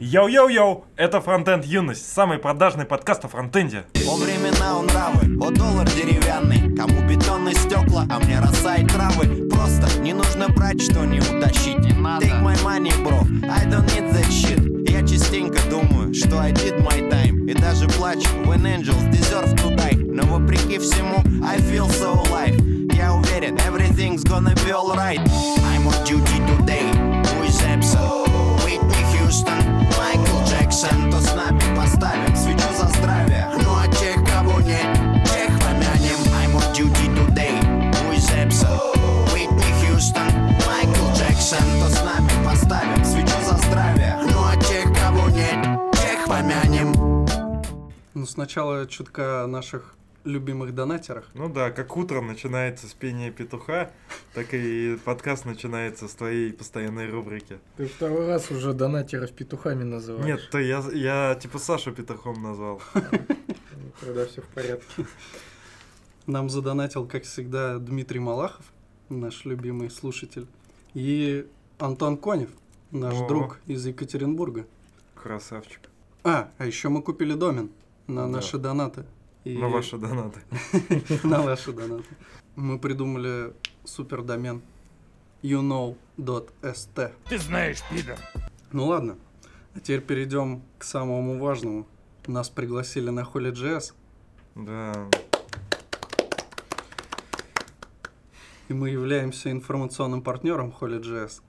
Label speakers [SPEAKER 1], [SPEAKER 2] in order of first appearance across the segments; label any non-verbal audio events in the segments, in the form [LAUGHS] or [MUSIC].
[SPEAKER 1] Йоу-йоу-йоу, это Фронтенд Юность, самый продажный подкаст о фронтенде.
[SPEAKER 2] О времена он нравы, о доллар деревянный. Кому бетонные стекла, а мне роса и травы. Просто не нужно брать, что не утащить. Не надо. Take my money, bro, I don't need that shit. Я частенько думаю, что I did my time. И даже плачу, when angels deserve to die. Но вопреки всему, I feel so alive. Я уверен, everything's gonna be alright. I'm on duty today, is absent? Whitney Houston, То с нами поставим свечу за здравие. Ну а тех, кого нет, тех помянем. I'm on duty today, is absent? Whitney Houston, Майкл Джексон. То с нами поставим свечу за здравие. Ну а тех, кого нет, тех помянем.
[SPEAKER 3] Ну, сначала чутка наших любимых донатерах.
[SPEAKER 1] Ну да, как утром начинается с пения петуха, так и подкаст начинается с твоей постоянной рубрики.
[SPEAKER 4] Ты второй раз уже донатеров петухами называешь.
[SPEAKER 1] Нет, то я, я типа Сашу петухом назвал.
[SPEAKER 4] Тогда все в порядке.
[SPEAKER 3] Нам задонатил, как всегда, Дмитрий Малахов, наш любимый слушатель, и Антон Конев, наш
[SPEAKER 1] О.
[SPEAKER 3] друг из Екатеринбурга.
[SPEAKER 1] Красавчик.
[SPEAKER 3] А, а еще мы купили домен на
[SPEAKER 1] Да.
[SPEAKER 3] наши донаты. И-
[SPEAKER 1] На ваши донаты. [LAUGHS]
[SPEAKER 3] на ваши донаты. Мы придумали супер домен youknow.st.
[SPEAKER 5] Ты знаешь, пидор.
[SPEAKER 3] Ну ладно, а теперь перейдем к самому важному. Нас пригласили на Holy.js,
[SPEAKER 1] Да.
[SPEAKER 3] и мы являемся информационным партнером Holy.js.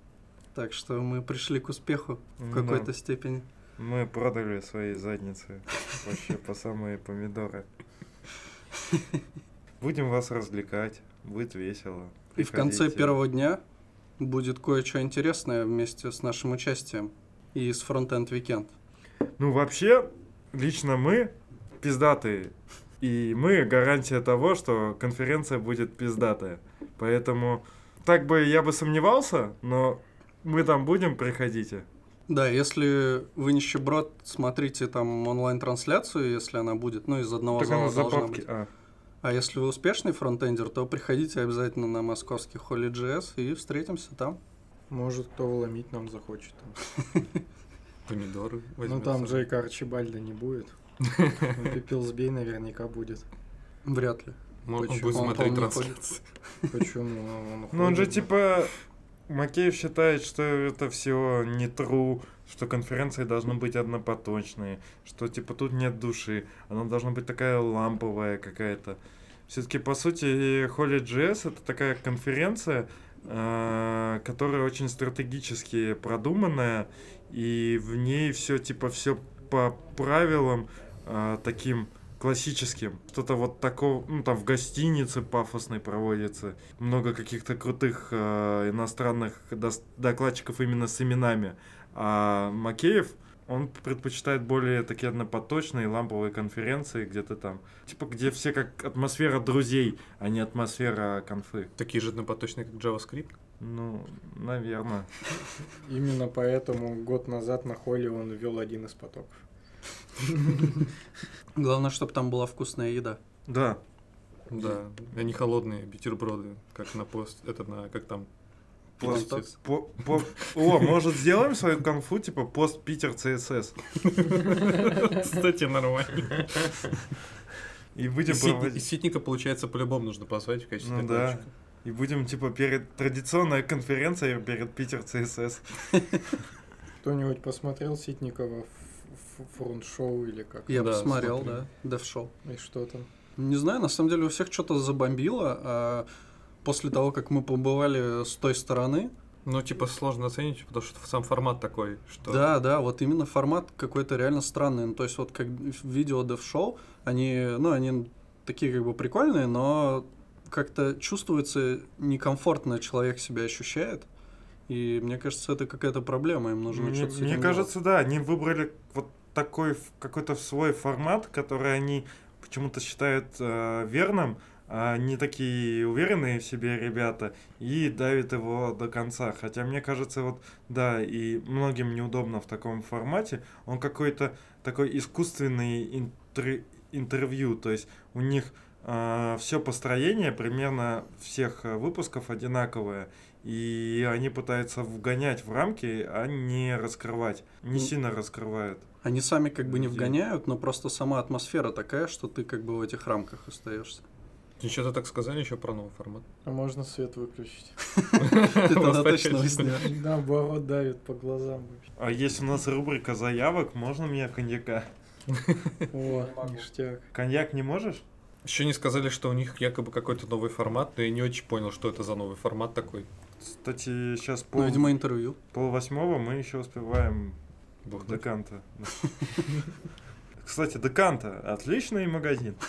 [SPEAKER 3] Так что мы пришли к успеху в
[SPEAKER 1] Да.
[SPEAKER 3] какой-то степени.
[SPEAKER 1] Мы продали свои задницы вообще по самые помидоры. Будем вас развлекать, будет весело.
[SPEAKER 3] И в конце первого дня будет кое-что интересное вместе с нашим участием и с Frontend Weekend.
[SPEAKER 1] Ну, вообще, лично мы пиздатые. И мы гарантия того, что конференция будет пиздатая. Поэтому так бы я бы сомневался, но мы там будем, приходите.
[SPEAKER 3] Да, если вы нищеброд, смотрите там онлайн-трансляцию, если она будет, ну, из одного
[SPEAKER 1] так
[SPEAKER 3] зала
[SPEAKER 1] она за
[SPEAKER 3] должна быть.
[SPEAKER 1] А,
[SPEAKER 3] А если вы успешный фронтендер, то приходите обязательно на московский Holy.js и встретимся там.
[SPEAKER 4] Может, кто вломить нам захочет. там. [LAUGHS]
[SPEAKER 6] Помидоры
[SPEAKER 4] Ну там Джейка Арчибальда не будет. [LAUGHS] Пепел Сбей наверняка будет.
[SPEAKER 3] Вряд ли.
[SPEAKER 6] Он
[SPEAKER 4] Почему?
[SPEAKER 6] будет
[SPEAKER 3] Он
[SPEAKER 6] смотреть трансляцию.
[SPEAKER 4] Почему? Он
[SPEAKER 1] Ну, он же типа... Макеев считает, что это все не true, что конференции должны быть однопоточные, что типа тут нет души, она должна быть такая ламповая какая-то. Все-таки, по сути, Holy.js это такая конференция, э, которая очень стратегически продуманная, и в ней все типа все по правилам э, таким классическим. Что-то вот такого, ну там в гостинице пафосной проводится. Много каких-то крутых э, иностранных дос- докладчиков именно с именами. А Макеев, он предпочитает более такие однопоточные ламповые конференции, где-то там. Типа, где все как атмосфера друзей, а не атмосфера конфы.
[SPEAKER 6] Такие же однопоточные, как JavaScript.
[SPEAKER 1] Ну, наверное.
[SPEAKER 4] Именно поэтому год назад на Холле он ввел один из потоков.
[SPEAKER 3] Главное, чтобы там была вкусная еда.
[SPEAKER 1] Да.
[SPEAKER 6] Да. Они холодные бутерброды, как на пост, это на, как там,
[SPEAKER 1] Пост- по- по- О, может, сделаем свою конфу, типа пост Питер ЦСС.
[SPEAKER 6] Кстати, нормально.
[SPEAKER 1] И будем
[SPEAKER 6] Ситни-
[SPEAKER 1] проводить.
[SPEAKER 6] из Ситника, получается, по-любому нужно позвать в качестве
[SPEAKER 1] Ну да. И будем, типа, перед традиционная конференция перед Питер ЦСС.
[SPEAKER 4] Кто-нибудь посмотрел Ситникова ф- фронт-шоу или как?
[SPEAKER 3] Я
[SPEAKER 6] Да,
[SPEAKER 3] посмотрел,
[SPEAKER 6] смотрю.
[SPEAKER 3] да, Dev
[SPEAKER 4] И что там?
[SPEAKER 3] Не знаю, на самом деле у всех что-то забомбило, а после того, как мы побывали с той стороны,
[SPEAKER 6] Ну, типа, сложно оценить, потому что сам формат такой, что...
[SPEAKER 3] Да, да, вот именно формат какой-то реально странный. Ну, то есть вот как видео дев шоу, они, ну, они такие как бы прикольные, но как-то чувствуется некомфортно человек себя ощущает. И мне кажется, это какая-то проблема, им нужно
[SPEAKER 1] Мне,
[SPEAKER 3] что-то с
[SPEAKER 1] мне
[SPEAKER 3] этим
[SPEAKER 1] кажется, да, они выбрали вот такой какой-то свой формат, который они почему-то считают э, верным, а не такие уверенные в себе ребята, и давят его до конца. Хотя мне кажется, вот да, и многим неудобно в таком формате. Он какой-то такой искусственный интер- интервью, то есть у них все построение примерно всех э, выпусков одинаковое. И они пытаются вгонять в рамки, а не раскрывать. Не
[SPEAKER 3] Ну,
[SPEAKER 1] сильно раскрывают.
[SPEAKER 3] Они сами как бы не вгоняют, но просто сама атмосфера такая, что ты как бы в этих рамках остаешься.
[SPEAKER 6] Что-то так сказали еще про новый формат.
[SPEAKER 4] А можно свет выключить? [LAUGHS] [LAUGHS]
[SPEAKER 3] Ты тогда точно уснешь.
[SPEAKER 4] Наоборот, давит по глазам.
[SPEAKER 1] А есть у нас рубрика заявок, можно мне коньяка? [LAUGHS]
[SPEAKER 4] О, ништяк.
[SPEAKER 1] Коньяк не можешь?
[SPEAKER 6] Еще не сказали, что у них якобы какой-то новый формат, но я не очень понял, что это за новый формат такой.
[SPEAKER 1] Кстати, сейчас
[SPEAKER 3] Ну,
[SPEAKER 1] пол,
[SPEAKER 3] видимо, интервью.
[SPEAKER 1] пол восьмого мы еще успеваем
[SPEAKER 6] Бухнуть.
[SPEAKER 1] Деканта. [LAUGHS] Кстати, Деканта отличный магазин. [LAUGHS]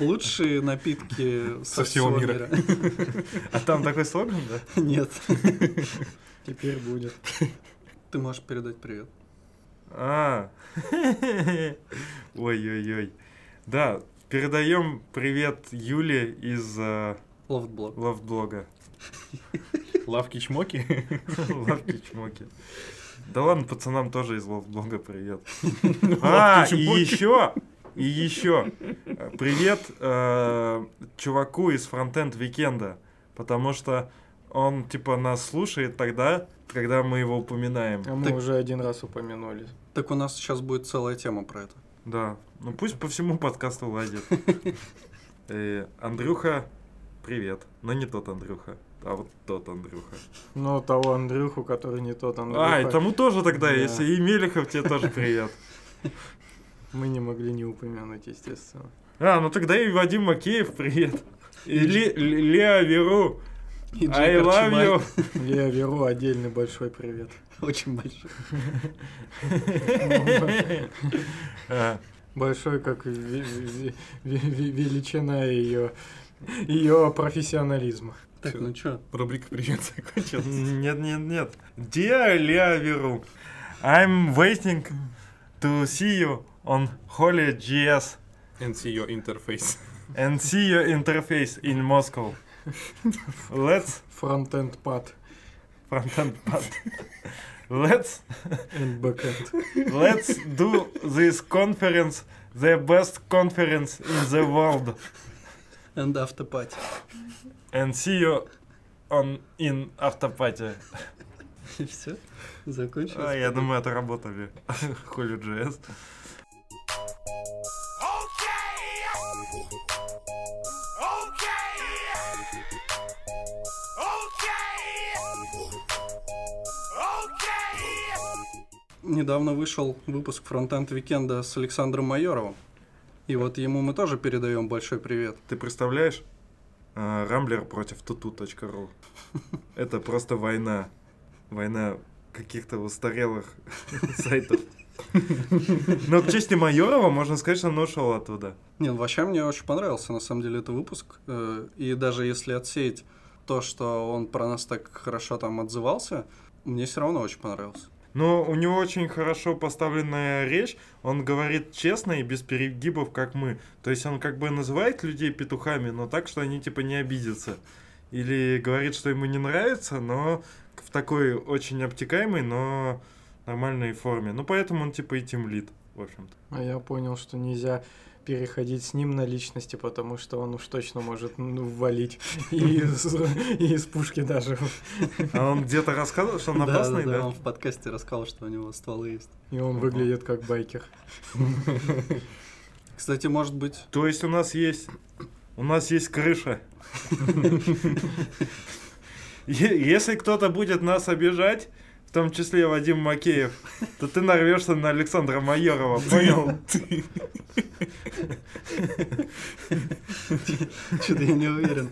[SPEAKER 3] Лучшие напитки со,
[SPEAKER 6] Со всего мира. [LAUGHS]
[SPEAKER 1] А там такой слоган, да?
[SPEAKER 3] Нет.
[SPEAKER 4] Теперь будет.
[SPEAKER 3] Ты можешь передать привет.
[SPEAKER 1] А. Ой-ой-ой. Да, передаем привет Юле из э,
[SPEAKER 3] LoftBlog.
[SPEAKER 1] лавблога. [LAUGHS]
[SPEAKER 6] Лавки-чмоки. [LAUGHS]
[SPEAKER 1] Лавки чмоки. Да ладно, пацанам тоже из лавблога привет. [LAUGHS] А, и еще, и еще. Привет э, чуваку из Frontend Weekend а, потому что он типа нас слушает тогда, когда мы его упоминаем.
[SPEAKER 4] А мы
[SPEAKER 3] Так-
[SPEAKER 4] уже один раз упомянули.
[SPEAKER 3] Так у нас сейчас будет целая тема про это.
[SPEAKER 1] Да, ну пусть по всему подкасту лазит. [LAUGHS] Э, Андрюха, привет. Но не тот Андрюха, а вот тот Андрюха.
[SPEAKER 4] Ну, того Андрюху, который не тот Андрюха.
[SPEAKER 1] А, и тому тоже тогда,
[SPEAKER 4] Да.
[SPEAKER 1] если и Мелехов, тебе тоже привет. [LAUGHS]
[SPEAKER 4] Мы не могли не упомянуть, естественно.
[SPEAKER 1] А, ну тогда и Вадим Макеев, привет. И Ле- Ле- Леа Веру,
[SPEAKER 3] И
[SPEAKER 1] I love you. [LAUGHS]
[SPEAKER 4] Лео Веру отдельный большой привет.
[SPEAKER 3] Очень большой. [LAUGHS]
[SPEAKER 4] Большой, как величина ее, ее профессионализма.
[SPEAKER 3] Так, ну чё?
[SPEAKER 6] Рубрика «Привет» [LAUGHS] закончилась.
[SPEAKER 1] Нет, нет, нет. Dear Веру, I'm waiting to see you on Holy.js
[SPEAKER 6] And see your interface.
[SPEAKER 1] and see your interface in Moscow. Let's
[SPEAKER 4] Фронтенд пад
[SPEAKER 1] frontend pad. Let's
[SPEAKER 4] and backend.
[SPEAKER 1] let's do this conference the best conference in the world
[SPEAKER 3] And автопати.
[SPEAKER 1] and see you on in автопате.
[SPEAKER 3] Все? Закончилось?
[SPEAKER 1] А, я думаю, отработали. HolyJS.
[SPEAKER 3] Недавно вышел выпуск Frontend Weekend а с Александром Майоровым. И вот ему мы тоже передаем большой привет.
[SPEAKER 1] Ты представляешь? А, Рамблер против tutu.ru. [LAUGHS] Это просто война. Война каких-то устарелых [LAUGHS] сайтов. [LAUGHS] Но к чести Майорова можно сказать, что он ушел оттуда.
[SPEAKER 3] Не, ну вообще мне очень понравился, на самом деле, это выпуск. Э, И даже если отсеять то, что он про нас так хорошо там отзывался, мне все равно очень понравился.
[SPEAKER 1] Но у него очень хорошо поставленная речь. Он говорит честно и без перегибов, как мы. То есть он как бы называет людей петухами, но так, что они типа не обидятся. Или говорит, что ему не нравится, но в такой очень обтекаемой, но нормальной форме. Ну, поэтому он типа и тимлит, в общем-то.
[SPEAKER 4] А я понял, что нельзя переходить с ним на личности, потому что он уж точно может ну, валить и из, и из пушки даже.
[SPEAKER 1] А он где-то рассказывал, что он опасный, да?
[SPEAKER 3] Он в подкасте рассказал, что у него стволы есть.
[SPEAKER 4] И он выглядит как байкер. [LAUGHS]
[SPEAKER 3] Кстати, может быть,
[SPEAKER 1] То есть у нас есть... У нас есть крыша. [LAUGHS] Если кто-то будет нас обижать, в том числе Вадим Макеев, то ты нарвешься на Александра Майорова, понял?
[SPEAKER 3] что-то я не уверен.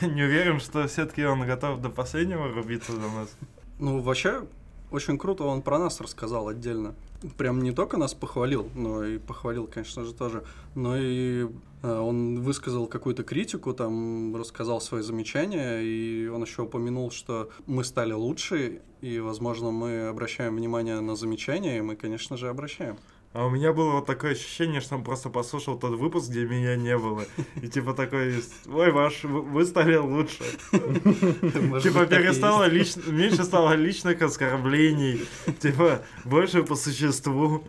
[SPEAKER 1] Не уверен, что все-таки он готов до последнего рубиться за нас.
[SPEAKER 3] Ну, вообще, очень круто он про нас рассказал отдельно. Прям не только нас похвалил, но и похвалил, конечно же, тоже, но и э, он высказал какую-то критику, там рассказал свои замечания, и он еще упомянул, что мы стали лучше, и, возможно, мы обращаем внимание на замечания, и мы, конечно же, обращаем.
[SPEAKER 1] А у меня было вот такое ощущение, что он просто послушал тот выпуск, где меня не было. И типа такой, ой, ваш, вы стали лучше. Типа перестало
[SPEAKER 3] есть.
[SPEAKER 1] лич... меньше стало личных оскорблений. Типа больше по существу.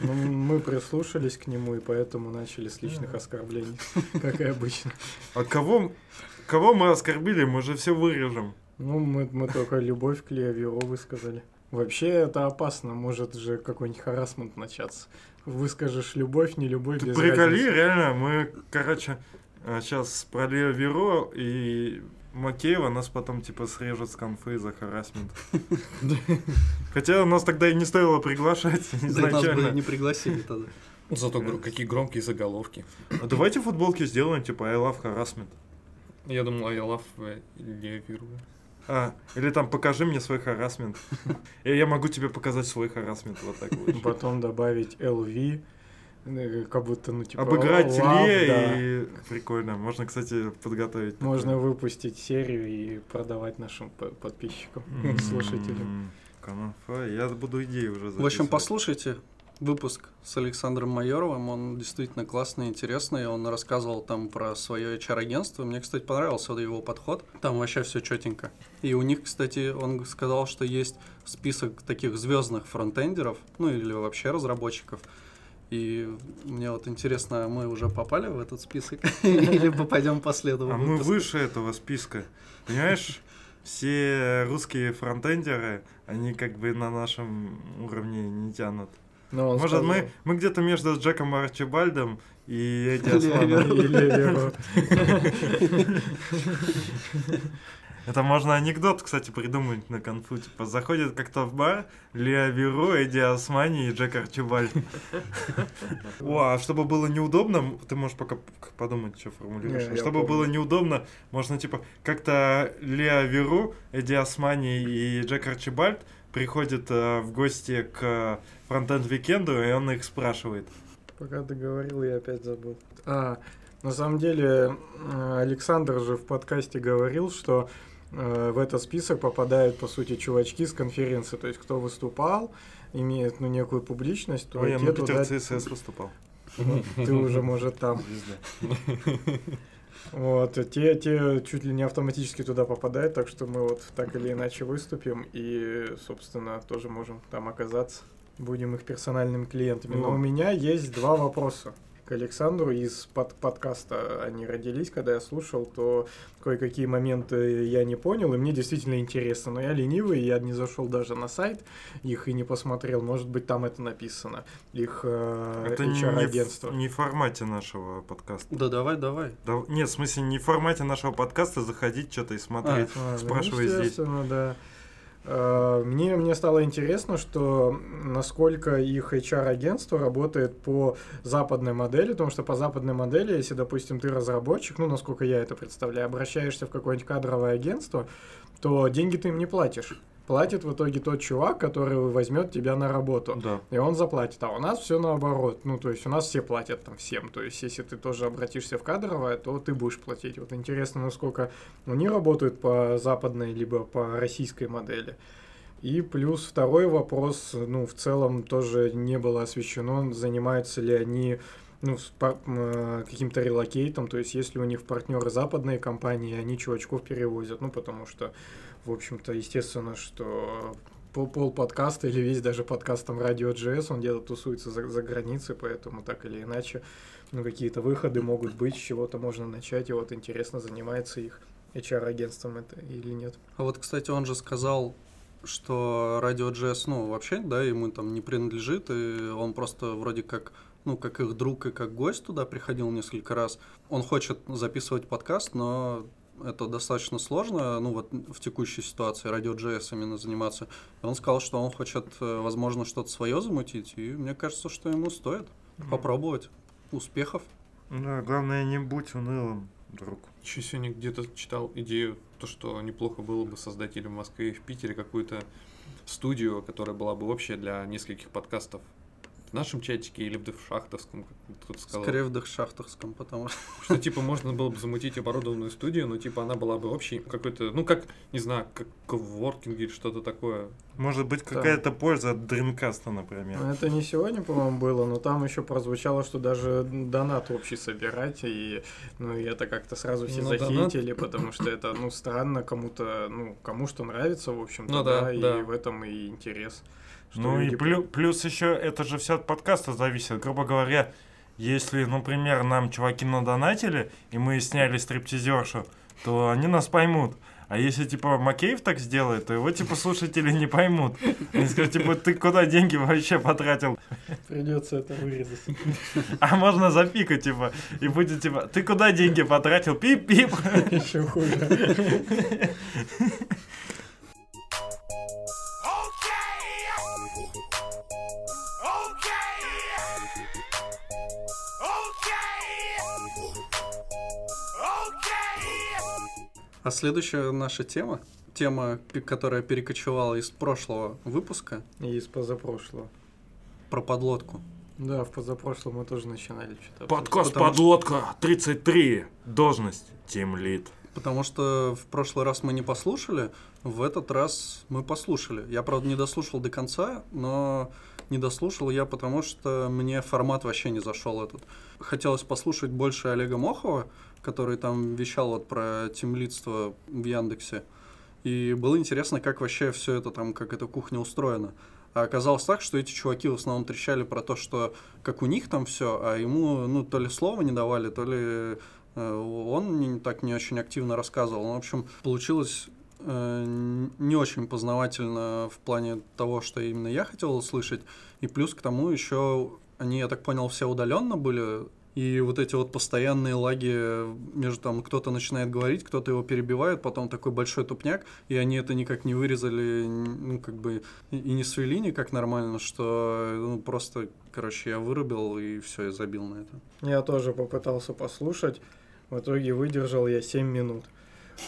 [SPEAKER 4] Ну, мы прислушались к нему и поэтому начали с личных оскорблений, как и обычно.
[SPEAKER 1] А кого, кого мы оскорбили, мы же все вырежем.
[SPEAKER 4] Ну, мы, мы только любовь к Леовио высказали. Вообще это опасно, может же какой-нибудь харасмент начаться. Выскажешь любовь, не любовь,
[SPEAKER 1] Ты
[SPEAKER 4] без
[SPEAKER 1] приколи,
[SPEAKER 4] разницы.
[SPEAKER 1] реально, мы, короче, сейчас про Лео Веро и Макеева нас потом типа срежут с конфы за харасмент. [LAUGHS] Хотя нас тогда и не стоило приглашать
[SPEAKER 3] Да нас бы
[SPEAKER 1] изначально.
[SPEAKER 3] не пригласили тогда.
[SPEAKER 6] Зато какие громкие заголовки.
[SPEAKER 1] А давайте футболки сделаем, типа I love harassment.
[SPEAKER 6] Я думал, I love э, Левиру.
[SPEAKER 1] А, или там покажи мне свой харасмент. И я могу тебе показать свой харасмент, вот так вот.
[SPEAKER 4] Потом добавить LV, э, как будто, ну, типа...
[SPEAKER 1] Обыграть
[SPEAKER 4] love,
[SPEAKER 1] Ле
[SPEAKER 4] да.
[SPEAKER 1] и... Прикольно. Можно, кстати, подготовить. такое.
[SPEAKER 4] Можно выпустить серию и продавать нашим по- подписчикам, [LAUGHS] слушателям.
[SPEAKER 1] Конфа. Я буду идеи уже
[SPEAKER 3] В общем,
[SPEAKER 1] записывать.
[SPEAKER 3] послушайте выпуск с Александром Майоровым. Он действительно классный, интересный. Он рассказывал там про свое HR-агентство. Мне, кстати, понравился его подход. Там вообще все четенько. И у них, кстати, он сказал, что есть список таких звездных фронтендеров, ну или вообще разработчиков. И мне вот интересно, мы уже попали в этот список [LAUGHS] или попадем по следу?
[SPEAKER 1] А мы выше этого списка. Понимаешь, все русские фронтендеры, они как бы на нашем уровне не тянут.
[SPEAKER 4] Но он
[SPEAKER 1] Может,
[SPEAKER 4] сказал-
[SPEAKER 1] мы, мы где-то между Джеком Арчибальдом и эти
[SPEAKER 3] Лео.
[SPEAKER 1] Османом.
[SPEAKER 4] И Леверо.
[SPEAKER 1] Это можно анекдот, кстати, придумать на конфу. Типа, заходит как-то в бар Лео Веро, Эдди Османи и Джек Арчибальд. О, а чтобы было неудобно, ты можешь пока подумать, что формулируешь. Чтобы было неудобно, можно, типа, как-то Лео Веро, Эдди Османи и Джек Арчибальд приходят э, в гости к фронтенд-викенду, и он их спрашивает.
[SPEAKER 4] Пока ты говорил, я опять забыл. А, на самом деле, Александр же в подкасте говорил, что э, в этот список попадают, по сути, чувачки с конференции. То есть, кто выступал, имеет ну, некую публичность, то
[SPEAKER 1] Ой, я на
[SPEAKER 4] туда-
[SPEAKER 1] Питер ЦСС выступал.
[SPEAKER 4] Ну, [LAUGHS] Ты уже, может, там.
[SPEAKER 1] Звезда.
[SPEAKER 4] Вот, те, те чуть ли не автоматически туда попадают, так что мы вот так или иначе выступим и, собственно, тоже можем там оказаться. Будем их персональными клиентами. Но
[SPEAKER 1] Ну.
[SPEAKER 4] у меня есть два вопроса к Александру из под подкаста. Они родились, когда я слушал, то кое-какие моменты я не понял, и мне действительно интересно. Но я ленивый, я не зашел даже на сайт их и не посмотрел. Может быть, там это написано. Их э,
[SPEAKER 1] Это не, не,
[SPEAKER 4] HR-агентство.
[SPEAKER 1] в, не в формате нашего подкаста.
[SPEAKER 3] Да давай, давай.
[SPEAKER 1] Да, нет, в смысле, не в формате нашего подкаста заходить что-то и смотреть.
[SPEAKER 4] А, ну,
[SPEAKER 1] Спрашивай здесь.
[SPEAKER 4] да. Э, Мне, мне стало интересно, что насколько их HR-агентство работает по западной модели, потому что по западной модели, если, допустим, ты разработчик, ну, насколько я это представляю, обращаешься в какое-нибудь кадровое агентство, то деньги ты им не платишь. Платит в итоге тот чувак, который возьмет тебя на работу.
[SPEAKER 1] Да.
[SPEAKER 4] И он заплатит. А у нас все наоборот. Ну, то есть у нас все платят там всем. То есть, если ты тоже обратишься в кадровое, то ты будешь платить. Вот интересно, насколько они работают по западной либо по российской модели. И плюс второй вопрос, ну, в целом тоже не было освещено, занимаются ли они ну, с пар- э, каким-то релокейтом, то есть если у них партнеры западные компании, они чувачков перевозят, ну, потому что, в общем-то, естественно, что пол, пол подкаста или весь даже подкаст там Радио GS, он где-то тусуется за, за границей, поэтому так или иначе, ну, какие-то выходы могут быть, с чего-то можно начать, и вот интересно, занимается их HR-агентством это или нет.
[SPEAKER 3] А вот, кстати, он же сказал, что радио JS, ну, вообще, да, ему там не принадлежит, и он просто вроде как, ну, как их друг и как гость туда приходил несколько раз. Он хочет записывать подкаст, но это достаточно сложно, ну, вот в текущей ситуации радио JS именно заниматься. И он сказал, что он хочет, э, возможно, что-то свое замутить, и мне кажется, что ему стоит попробовать. Успехов.
[SPEAKER 1] Да, главное, не будь унылым, друг.
[SPEAKER 6] Еще сегодня где-то читал идею, то, что неплохо было бы создать или в Москве, и в Питере какую-то студию, которая была бы общая для нескольких подкастов. В нашем чатике или в Девшахтовском, как кто-то сказал.
[SPEAKER 3] Скорее в Дахшахтовском, потому что... [LAUGHS]
[SPEAKER 6] Что, типа, можно было бы замутить оборудованную студию, но, типа, она была бы общей какой-то, ну, как, не знаю, как коворкинг или что-то такое.
[SPEAKER 1] Может быть,
[SPEAKER 4] Да.
[SPEAKER 1] какая-то польза от Dreamcast, например.
[SPEAKER 4] Ну, Это не сегодня, по-моему, было, но там еще прозвучало, что даже донат общий собирать, и ну и это как-то сразу все
[SPEAKER 3] Ну,
[SPEAKER 4] захейтили, потому что это, ну, странно кому-то, ну, кому что нравится, в общем-то,
[SPEAKER 6] Ну
[SPEAKER 4] да,
[SPEAKER 6] да,
[SPEAKER 4] и
[SPEAKER 6] да.
[SPEAKER 4] в этом и интерес.
[SPEAKER 1] Ну и
[SPEAKER 4] люди
[SPEAKER 1] плю- плюс еще это же все от подкаста зависит. Грубо говоря, если, например, нам чуваки надонатили, и мы сняли стриптизершу, то они нас поймут. А если, типа, Макеев так сделает, то его, типа, слушатели не поймут. Они скажут, типа, ты куда деньги вообще потратил?
[SPEAKER 4] Придется это вырезать.
[SPEAKER 1] А можно запикать, типа, и будет, типа, ты куда деньги потратил? Пип-пип.
[SPEAKER 4] Еще хуже.
[SPEAKER 3] А следующая наша тема, тема, которая перекочевала из прошлого выпуска,
[SPEAKER 4] И из позапрошлого.
[SPEAKER 3] про подлодку.
[SPEAKER 4] Да, в позапрошлом мы тоже начинали что-то.
[SPEAKER 1] Подкаст
[SPEAKER 3] Потому что-
[SPEAKER 1] «Подлодка» 33. Должность. Тим Лид.
[SPEAKER 3] Потому что в прошлый раз мы не послушали, в этот раз мы послушали. Я, правда, не дослушал до конца, но не дослушал я, потому что мне формат вообще не зашел этот. Хотелось послушать больше Олега Мохова, который там вещал вот про темлидство в Яндексе. И было интересно, как вообще все это там, как эта кухня устроена. А оказалось так, что эти чуваки в основном трещали про то, что как у них там все, а ему, ну, то ли слова не давали, то ли э, он так не очень активно рассказывал. Ну, в общем, получилось не очень познавательно в плане того, что именно я хотел услышать. И плюс к тому еще они, я так понял, все удаленно были. И вот эти вот постоянные лаги между там кто-то начинает говорить, кто-то его перебивает, потом такой большой тупняк, и они это никак не вырезали, ну, как бы, и не свели никак нормально, что ну, просто, короче, я вырубил и все, я забил на это.
[SPEAKER 4] Я тоже попытался послушать. В итоге выдержал я 7 минут.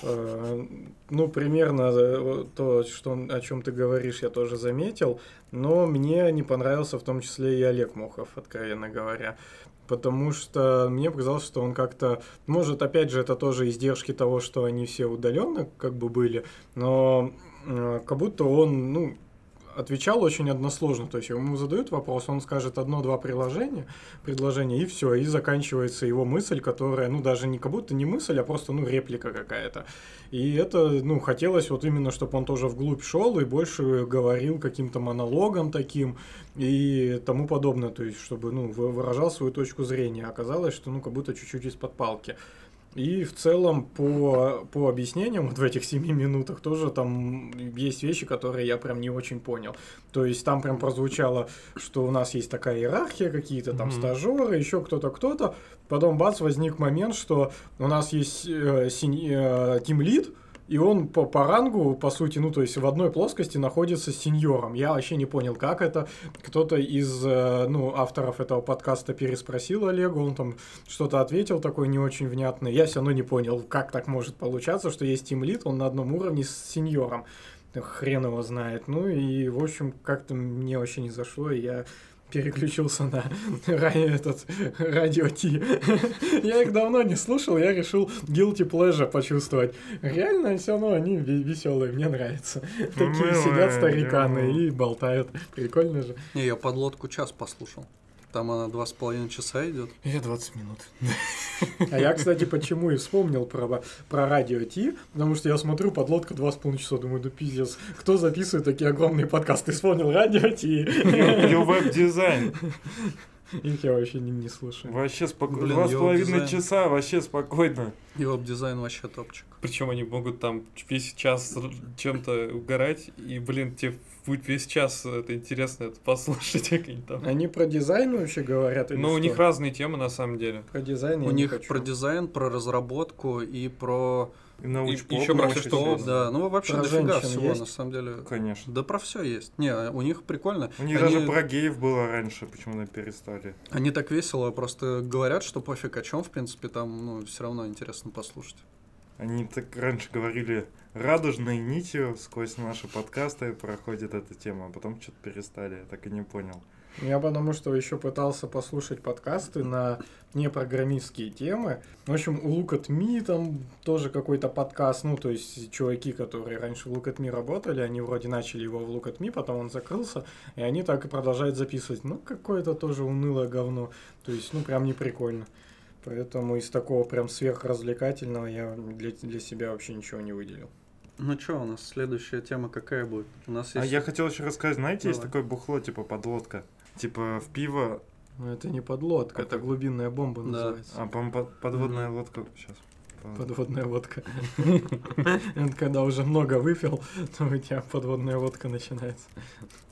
[SPEAKER 4] Э, Ну, примерно э, то, что, о чем ты говоришь, я тоже заметил. Но мне не понравился в том числе и Олег Мохов, откровенно говоря. Потому что мне показалось, что он как-то... Может, опять же, это тоже издержки того, что они все удаленно как бы были. Но э, как будто он, ну, отвечал очень односложно. То есть ему задают вопрос, он скажет одно-два приложения, предложения, и все, и заканчивается его мысль, которая, ну, даже не как будто не мысль, а просто, ну, реплика какая-то. И это, ну, хотелось вот именно, чтобы он тоже вглубь шел и больше говорил каким-то монологом таким и тому подобное, то есть, чтобы, ну, вы- выражал свою точку зрения. Оказалось, что, ну, как будто чуть-чуть из-под палки. И в целом по, по объяснениям вот в этих семи минутах тоже там есть вещи, которые я прям не очень понял. То есть там прям прозвучало, что у нас есть такая иерархия, какие-то там
[SPEAKER 1] Мгм.
[SPEAKER 4] стажеры, еще кто-то, кто-то. Потом бац, возник момент, что у нас есть э, синь- э, тимлид, и он по, по рангу, по сути, ну, то есть в одной плоскости находится с сеньором. Я вообще не понял, как это. Кто-то из, э, ну, авторов этого подкаста переспросил Олегу, он там что-то ответил такое не очень внятное. Я все равно не понял, как так может получаться, что есть тимлид, он на одном уровне с сеньором. Хрен его знает. Ну и, в общем, как-то мне вообще не зашло, и я переключился на этот радио Ти. Я их давно не слушал, я решил guilty pleasure почувствовать. Реально, все равно они веселые, мне нравится. Такие
[SPEAKER 1] Милые,
[SPEAKER 4] сидят стариканы
[SPEAKER 1] милые.
[SPEAKER 4] и болтают. Прикольно же.
[SPEAKER 3] Не, я подлодку час послушал. Там она два с половиной часа идет.
[SPEAKER 6] Я 20 минут.
[SPEAKER 4] А я, кстати, почему и вспомнил про, про радио Ти, потому что я смотрю подлодка два с половиной часа, думаю, да пиздец, кто записывает такие огромные подкасты? Вспомнил радио Ти. [LAUGHS]
[SPEAKER 1] веб-дизайн.
[SPEAKER 4] Их я вообще не, не слушаю.
[SPEAKER 1] Вообще спокойно. Два с половиной часа, вообще спокойно.
[SPEAKER 3] И веб-дизайн вообще топчик.
[SPEAKER 6] Причем они могут там весь час чем-то угорать, и, блин, тебе будет весь час это интересно это послушать, [LAUGHS] они там.
[SPEAKER 4] Они про дизайн вообще говорят?
[SPEAKER 6] Ну, у них разные темы на самом деле.
[SPEAKER 4] Про дизайн я
[SPEAKER 3] У
[SPEAKER 4] не
[SPEAKER 3] них
[SPEAKER 4] хочу.
[SPEAKER 3] про дизайн, про разработку и про
[SPEAKER 1] И научпоп,
[SPEAKER 6] ещё про
[SPEAKER 1] научный
[SPEAKER 6] всё, что.
[SPEAKER 3] Да, ну вообще
[SPEAKER 4] Про
[SPEAKER 3] дофига всего,
[SPEAKER 4] есть?
[SPEAKER 3] на самом деле.
[SPEAKER 1] Конечно.
[SPEAKER 3] Да про все есть. Не, у них прикольно.
[SPEAKER 1] У них
[SPEAKER 3] они,
[SPEAKER 1] даже про геев было раньше, почему-то перестали.
[SPEAKER 3] они так весело просто говорят, что пофиг о чем, в принципе, там, ну, все равно интересно послушать.
[SPEAKER 1] Они так раньше говорили, радужной нитью сквозь наши подкасты проходит эта тема, а потом что-то перестали, я так и не понял.
[SPEAKER 4] Я потому что еще пытался послушать подкасты на непрограммистские темы. В общем, у Look at Me там тоже какой-то подкаст, ну, то есть чуваки, которые раньше в Look at Me работали, они вроде начали его в Look at Me, потом он закрылся, и они так и продолжают записывать. Ну, какое-то тоже унылое говно. То есть, ну, прям не прикольно. Поэтому из такого прям сверхразвлекательного я для, для себя вообще ничего не выделил.
[SPEAKER 3] Ну что, у нас следующая тема какая будет? У нас
[SPEAKER 1] А
[SPEAKER 3] есть...
[SPEAKER 1] я хотел еще рассказать, знаете, есть
[SPEAKER 3] Давай.
[SPEAKER 1] такое бухло, типа подлодка. Типа в пиво,
[SPEAKER 4] Но это не подлодка, это глубинная бомба
[SPEAKER 3] Да.
[SPEAKER 4] называется.
[SPEAKER 1] а, по подводная лодка, сейчас.
[SPEAKER 4] Подводная водка. Когда уже много выпил, то у тебя подводная водка начинается.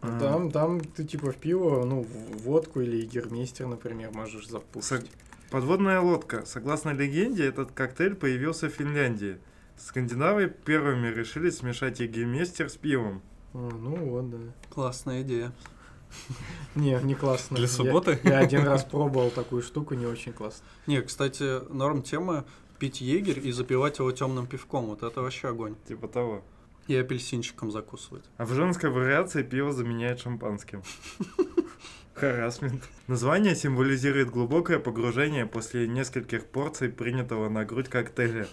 [SPEAKER 1] А.
[SPEAKER 4] Там, там ты типа в пиво, ну, в водку или егермейстер, например, можешь запустить.
[SPEAKER 1] Подводная лодка. Согласно легенде, этот коктейль появился в Финляндии. Скандинавы первыми решили смешать егеместер с пивом.
[SPEAKER 4] А, ну вот, да.
[SPEAKER 3] Классная идея. [LAUGHS]
[SPEAKER 4] Не, не классно.
[SPEAKER 6] Для
[SPEAKER 4] Я-
[SPEAKER 6] субботы?
[SPEAKER 4] Я один раз пробовал такую штуку, не очень классно.
[SPEAKER 3] Не, кстати, норм тема пить егерь и запивать его темным пивком. Вот это вообще огонь.
[SPEAKER 1] Типа того.
[SPEAKER 3] И апельсинчиком закусывать.
[SPEAKER 1] А в женской вариации пиво заменяет шампанским. [LAUGHS] Харасмент. Название символизирует глубокое погружение после нескольких порций принятого на грудь коктейля.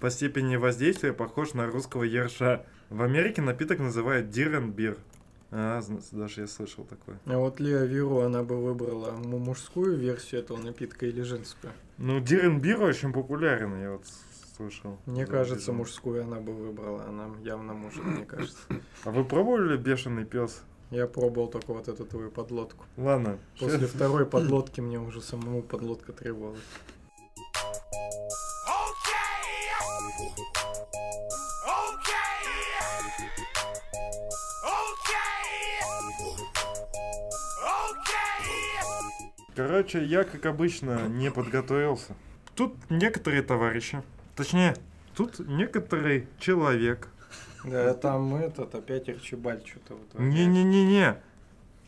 [SPEAKER 1] По степени воздействия похож на русского ерша. В Америке напиток называют дирен бир. А, даже я слышал такое.
[SPEAKER 4] А вот Лео Виру, она бы выбрала му- мужскую версию этого напитка или женскую.
[SPEAKER 1] Ну, дирен бир очень популярен, я вот слышал.
[SPEAKER 4] Мне кажется, мужскую она бы выбрала. Она явно может, мне кажется.
[SPEAKER 1] А вы пробовали бешеный пес?
[SPEAKER 4] Я пробовал только вот эту твою подлодку.
[SPEAKER 1] Ладно.
[SPEAKER 4] После
[SPEAKER 1] щас-
[SPEAKER 4] второй [CLEARS THROAT] подлодки мне уже самому подлодка требовалась.
[SPEAKER 1] Короче, я, как обычно, не подготовился. Тут некоторые товарищи, точнее, тут некоторый человек.
[SPEAKER 4] Да, там этот опять Арчибальд что-то вот.
[SPEAKER 1] Не-не-не-не.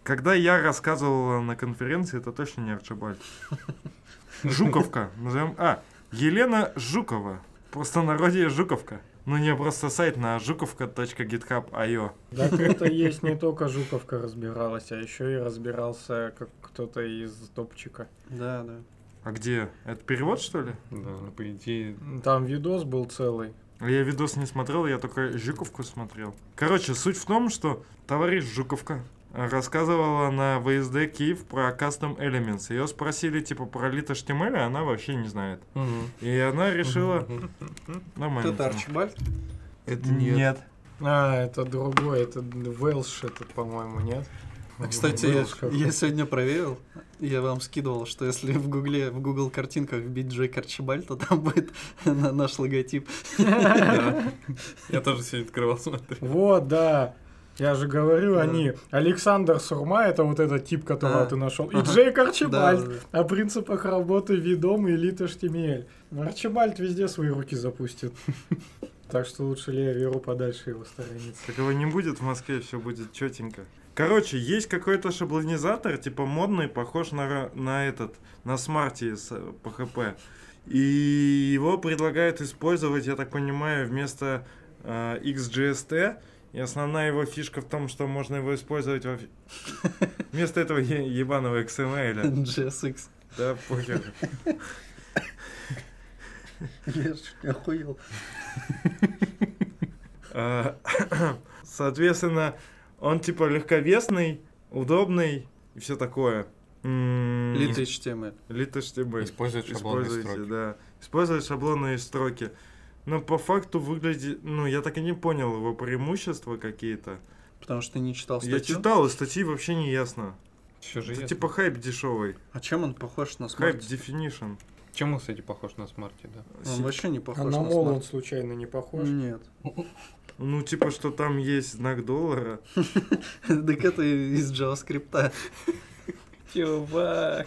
[SPEAKER 1] Когда я рассказывал на конференции, это точно не Арчибальд. [LAUGHS] Жуковка. Назовем... А, Елена Жукова. Просто народе Жуковка. Ну не просто сайт на жуковка.github.io.
[SPEAKER 4] Так это есть не только Жуковка разбиралась, а еще и разбирался как кто-то из топчика.
[SPEAKER 3] Да, да.
[SPEAKER 1] А где? Это перевод, что ли?
[SPEAKER 6] Да, ну, по идее,
[SPEAKER 4] Там видос был целый.
[SPEAKER 1] А Я видос не смотрел, я только Жуковку смотрел. Короче, суть в том, что товарищ Жуковка рассказывала на ВСД Киев про Custom Elements. Ее спросили, типа, про Lit HTML, а она вообще не знает. И она решила... Нормально.
[SPEAKER 3] Это Арчибальд?
[SPEAKER 6] это
[SPEAKER 1] Нет.
[SPEAKER 4] А, это другой, это Велш этот, по-моему, нет?
[SPEAKER 3] А, Кстати, я, я сегодня проверил, я вам скидывал, что если в гугле, в Google картинках вбить Джейк Арчибальд, то там будет [LAUGHS] на- наш логотип.
[SPEAKER 6] Да. Я тоже сегодня открывал, смотрю.
[SPEAKER 4] Вот, да. Я же говорю, они. Александр Сурма это вот этот тип, которого
[SPEAKER 3] А.
[SPEAKER 4] ты нашел. И
[SPEAKER 3] Ага.
[SPEAKER 4] Джейк
[SPEAKER 3] Да,
[SPEAKER 4] Арчибальд.
[SPEAKER 3] да,
[SPEAKER 4] О принципах работы видом и элит HTML. Арчибальд везде свои руки запустит. Так что лучше Лея Веру подальше его сторониться.
[SPEAKER 1] Так его не будет в Москве, все будет четенько. Короче, есть какой-то шаблонизатор, типа модный, похож на, на этот, на смарте с э, PHP. И его предлагают использовать, я так понимаю, вместо э, XGST. И основная его фишка в том, что можно его использовать во... [LAUGHS] вместо этого е- ебаного XML.
[SPEAKER 3] JSX.
[SPEAKER 1] Да, похер.
[SPEAKER 3] Я ж охуел.
[SPEAKER 1] А, [CLEARS THROAT] Соответственно, он типа легковесный, удобный и все такое.
[SPEAKER 3] Lit HTML.
[SPEAKER 1] Lit HTML.
[SPEAKER 6] Использует шаблонные строки.
[SPEAKER 1] да. Использовать шаблонные строки. Но по факту выглядит... Ну, я так и не понял его преимущества какие-то.
[SPEAKER 3] Потому что ты не читал
[SPEAKER 1] Я
[SPEAKER 3] статью.
[SPEAKER 1] читал, и статьи вообще не ясно.
[SPEAKER 6] Все же
[SPEAKER 1] Это
[SPEAKER 6] ясно.
[SPEAKER 1] типа хайп дешевый.
[SPEAKER 3] А чем он похож на
[SPEAKER 1] Хайп
[SPEAKER 3] смарт?
[SPEAKER 1] definition.
[SPEAKER 6] Чем он, кстати, похож на Smarty, да?
[SPEAKER 3] Он вообще не
[SPEAKER 4] А
[SPEAKER 3] похож
[SPEAKER 4] на
[SPEAKER 3] на
[SPEAKER 4] он
[SPEAKER 3] Smarty.
[SPEAKER 4] случайно не похож?
[SPEAKER 3] Нет. [LAUGHS]
[SPEAKER 1] Ну, типа, что там есть знак доллара. [LAUGHS]
[SPEAKER 3] Так это из JavaScript.
[SPEAKER 4] Чувак.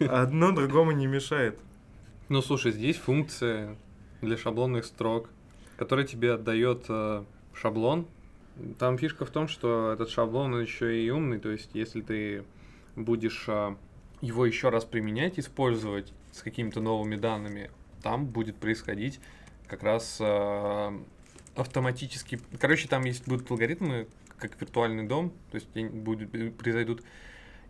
[SPEAKER 1] Одно другому не мешает.
[SPEAKER 6] Ну, слушай, здесь функция для шаблонных строк, которая тебе отдает э, шаблон. Там фишка в том, что этот шаблон он еще и умный, то есть если ты будешь э, его еще раз применять, использовать с какими-то новыми данными, там будет происходить как раз а, автоматически... Короче, там есть будут алгоритмы, как виртуальный дом, то есть будет, произойдут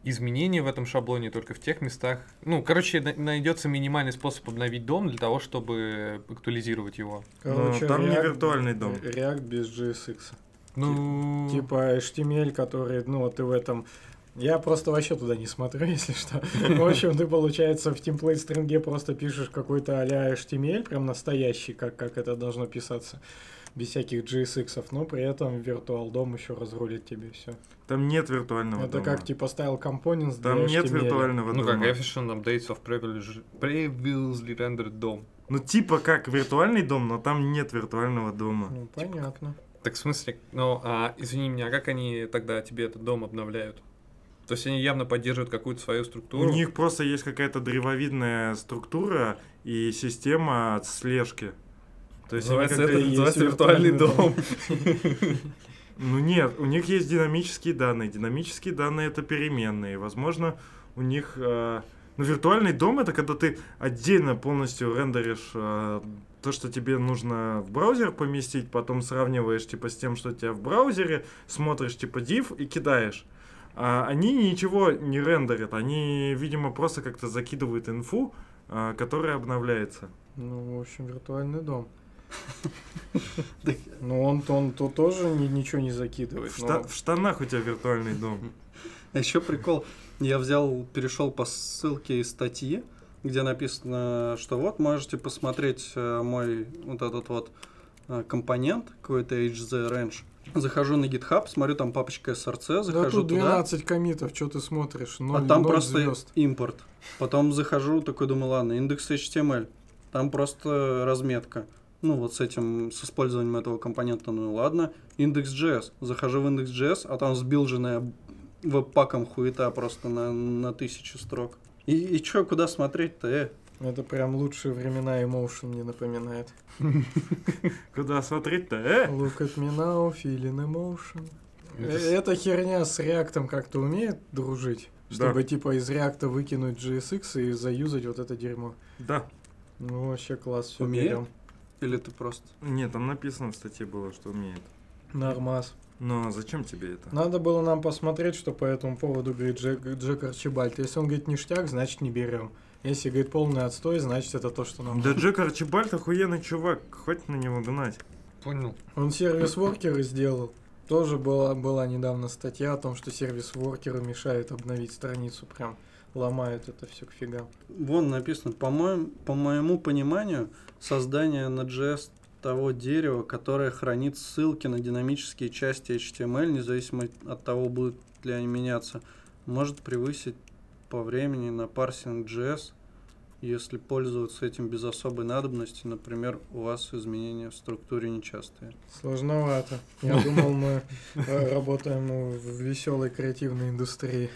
[SPEAKER 6] изменения в этом шаблоне только в тех местах. Ну, короче, на- найдется минимальный способ обновить дом для того, чтобы актуализировать его.
[SPEAKER 1] Ну, там не виртуальный дом.
[SPEAKER 4] React без JSX.
[SPEAKER 6] Ну,
[SPEAKER 4] Типа HTML, который, ну, вот ты в этом... Я просто вообще туда не смотрю, [LAUGHS] если что. В общем, ты, получается, в темплейт стринге просто пишешь какой-то а-ля HTML, прям настоящий, как, как это должно писаться, без всяких JSX, но при этом Virtual DOM еще разрулит тебе все.
[SPEAKER 1] Там нет виртуального
[SPEAKER 4] Это
[SPEAKER 1] дома.
[SPEAKER 4] как типа style components для
[SPEAKER 1] Там нет
[SPEAKER 4] HTML.
[SPEAKER 1] виртуального
[SPEAKER 6] ну
[SPEAKER 1] дома.
[SPEAKER 6] как efficient updates of previously previously rendered DOM.
[SPEAKER 1] Ну, типа как виртуальный дом, но там нет виртуального дома.
[SPEAKER 4] Ну, понятно.
[SPEAKER 6] Так в смысле, ну, а, извини меня, а как они тогда тебе этот дом обновляют? То есть они явно поддерживают какую-то свою структуру.
[SPEAKER 1] У них просто есть какая-то древовидная структура и система слежки. То есть
[SPEAKER 6] Называется это называется виртуальный
[SPEAKER 4] виртуальный
[SPEAKER 6] дом. [LAUGHS]
[SPEAKER 1] Ну нет, у них есть динамические данные. Динамические данные это переменные. Возможно, у них... э, ну, виртуальный дом это когда ты отдельно полностью рендеришь э, то, что тебе нужно в браузер поместить, потом сравниваешь типа с тем, что у тебя в браузере, смотришь типа div и кидаешь. А они ничего не рендерят, они, видимо, просто как-то закидывают инфу, э, которая обновляется.
[SPEAKER 4] Ну, в общем, виртуальный дом. Ну, он, он то тоже ни- ничего не закидывает.
[SPEAKER 1] В, штанах у тебя виртуальный дом.
[SPEAKER 3] А еще прикол, я взял, перешел по ссылке из статьи, где написано, что вот можете посмотреть э, мой вот этот вот э, компонент, какой-то HZ Range. Захожу на GitHub, смотрю, там папочка SRC,
[SPEAKER 4] Да
[SPEAKER 3] захожу
[SPEAKER 4] тут
[SPEAKER 3] туда,
[SPEAKER 4] 12 комитов, что ты смотришь?
[SPEAKER 3] а
[SPEAKER 4] Ноль-
[SPEAKER 3] там
[SPEAKER 4] ноль
[SPEAKER 3] просто
[SPEAKER 4] звезд.
[SPEAKER 3] импорт. Потом захожу, такой думаю, ладно, индекс HTML. Там просто разметка. Ну, вот с этим, с использованием этого компонента, ну ладно. Индекс.js. Захожу в индекс.js, а там сбилженная веб-паком хуета просто на, на тысячу строк. И, и чё, куда смотреть-то, э?
[SPEAKER 4] Это прям лучшие времена Emotion мне напоминает. [LAUGHS]
[SPEAKER 1] Куда смотреть-то, э?
[SPEAKER 4] Look at me now, feeling emotion.
[SPEAKER 6] Это
[SPEAKER 4] Э, Эта херня с реактом как-то умеет дружить? Чтобы типа из реакта выкинуть JSX и заюзать вот это дерьмо.
[SPEAKER 1] Да.
[SPEAKER 4] Ну вообще класс, все
[SPEAKER 3] Умеет?
[SPEAKER 4] берем.
[SPEAKER 3] Или ты просто...
[SPEAKER 1] Нет, там написано в статье было, что умеет.
[SPEAKER 4] Нормас.
[SPEAKER 1] Но зачем тебе это?
[SPEAKER 4] Надо было нам посмотреть, что по этому поводу говорит Джек, Джек Арчибальд. Если он говорит ништяк, значит не берем. Если говорит полный отстой, значит это то, что нам
[SPEAKER 1] Да. Джек Арчибальд охуенный чувак, хватит на него гнать.
[SPEAKER 6] Понял.
[SPEAKER 4] Он сервис-воркеры сделал. Тоже была, была недавно статья о том, что сервис-воркеры мешают обновить страницу. Прям ломают это все к фигам.
[SPEAKER 3] Вон написано, по, моему, по моему пониманию, создание на JS того дерева, которое хранит ссылки на динамические части HTML, независимо от того, будут ли они меняться, может превысить по времени на парсинг JS, если пользоваться этим без особой надобности, например, у вас изменения в структуре нечастые.
[SPEAKER 4] Сложновато. Я думал, мы э, работаем в веселой креативной индустрии.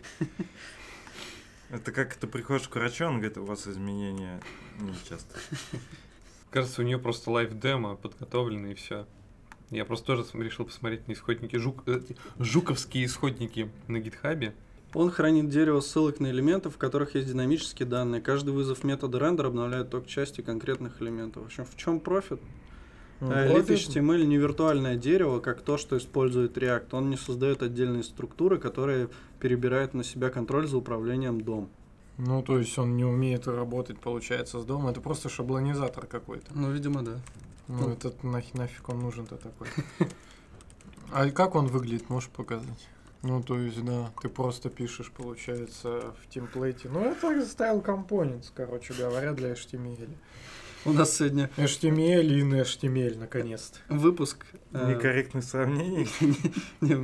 [SPEAKER 1] Это как ты приходишь к врачу, он говорит, у вас изменения не часто. [LAUGHS]
[SPEAKER 6] Кажется, у нее просто live demo подготовлены и все. Я просто тоже решил посмотреть на исходники, жук, э, жуковские исходники на GitHub е.
[SPEAKER 3] Он хранит дерево ссылок на элементы, в которых есть динамические данные. Каждый вызов метода render обновляет только части конкретных элементов. В общем, в чем профит?
[SPEAKER 4] Это-
[SPEAKER 3] HTML не виртуальное дерево, как то, что использует React. Он не создает отдельные структуры, которые перебирают на себя контроль за управлением дом.
[SPEAKER 4] Ну, то есть он не умеет работать, получается, с дома. Это просто шаблонизатор какой-то.
[SPEAKER 3] Ну, видимо, да.
[SPEAKER 4] Ну,
[SPEAKER 3] Ну.
[SPEAKER 4] этот нах- нафиг он нужен-то такой. [LAUGHS] А как он выглядит, можешь показать? Ну, то есть, да, ты просто пишешь, получается, в темплейте. Ну, это style components, короче говоря, для HTML.
[SPEAKER 3] У нас сегодня
[SPEAKER 4] HTML и не HTML, наконец-то.
[SPEAKER 3] выпуск э,
[SPEAKER 1] Некорректных сравнений. [LAUGHS]
[SPEAKER 3] не,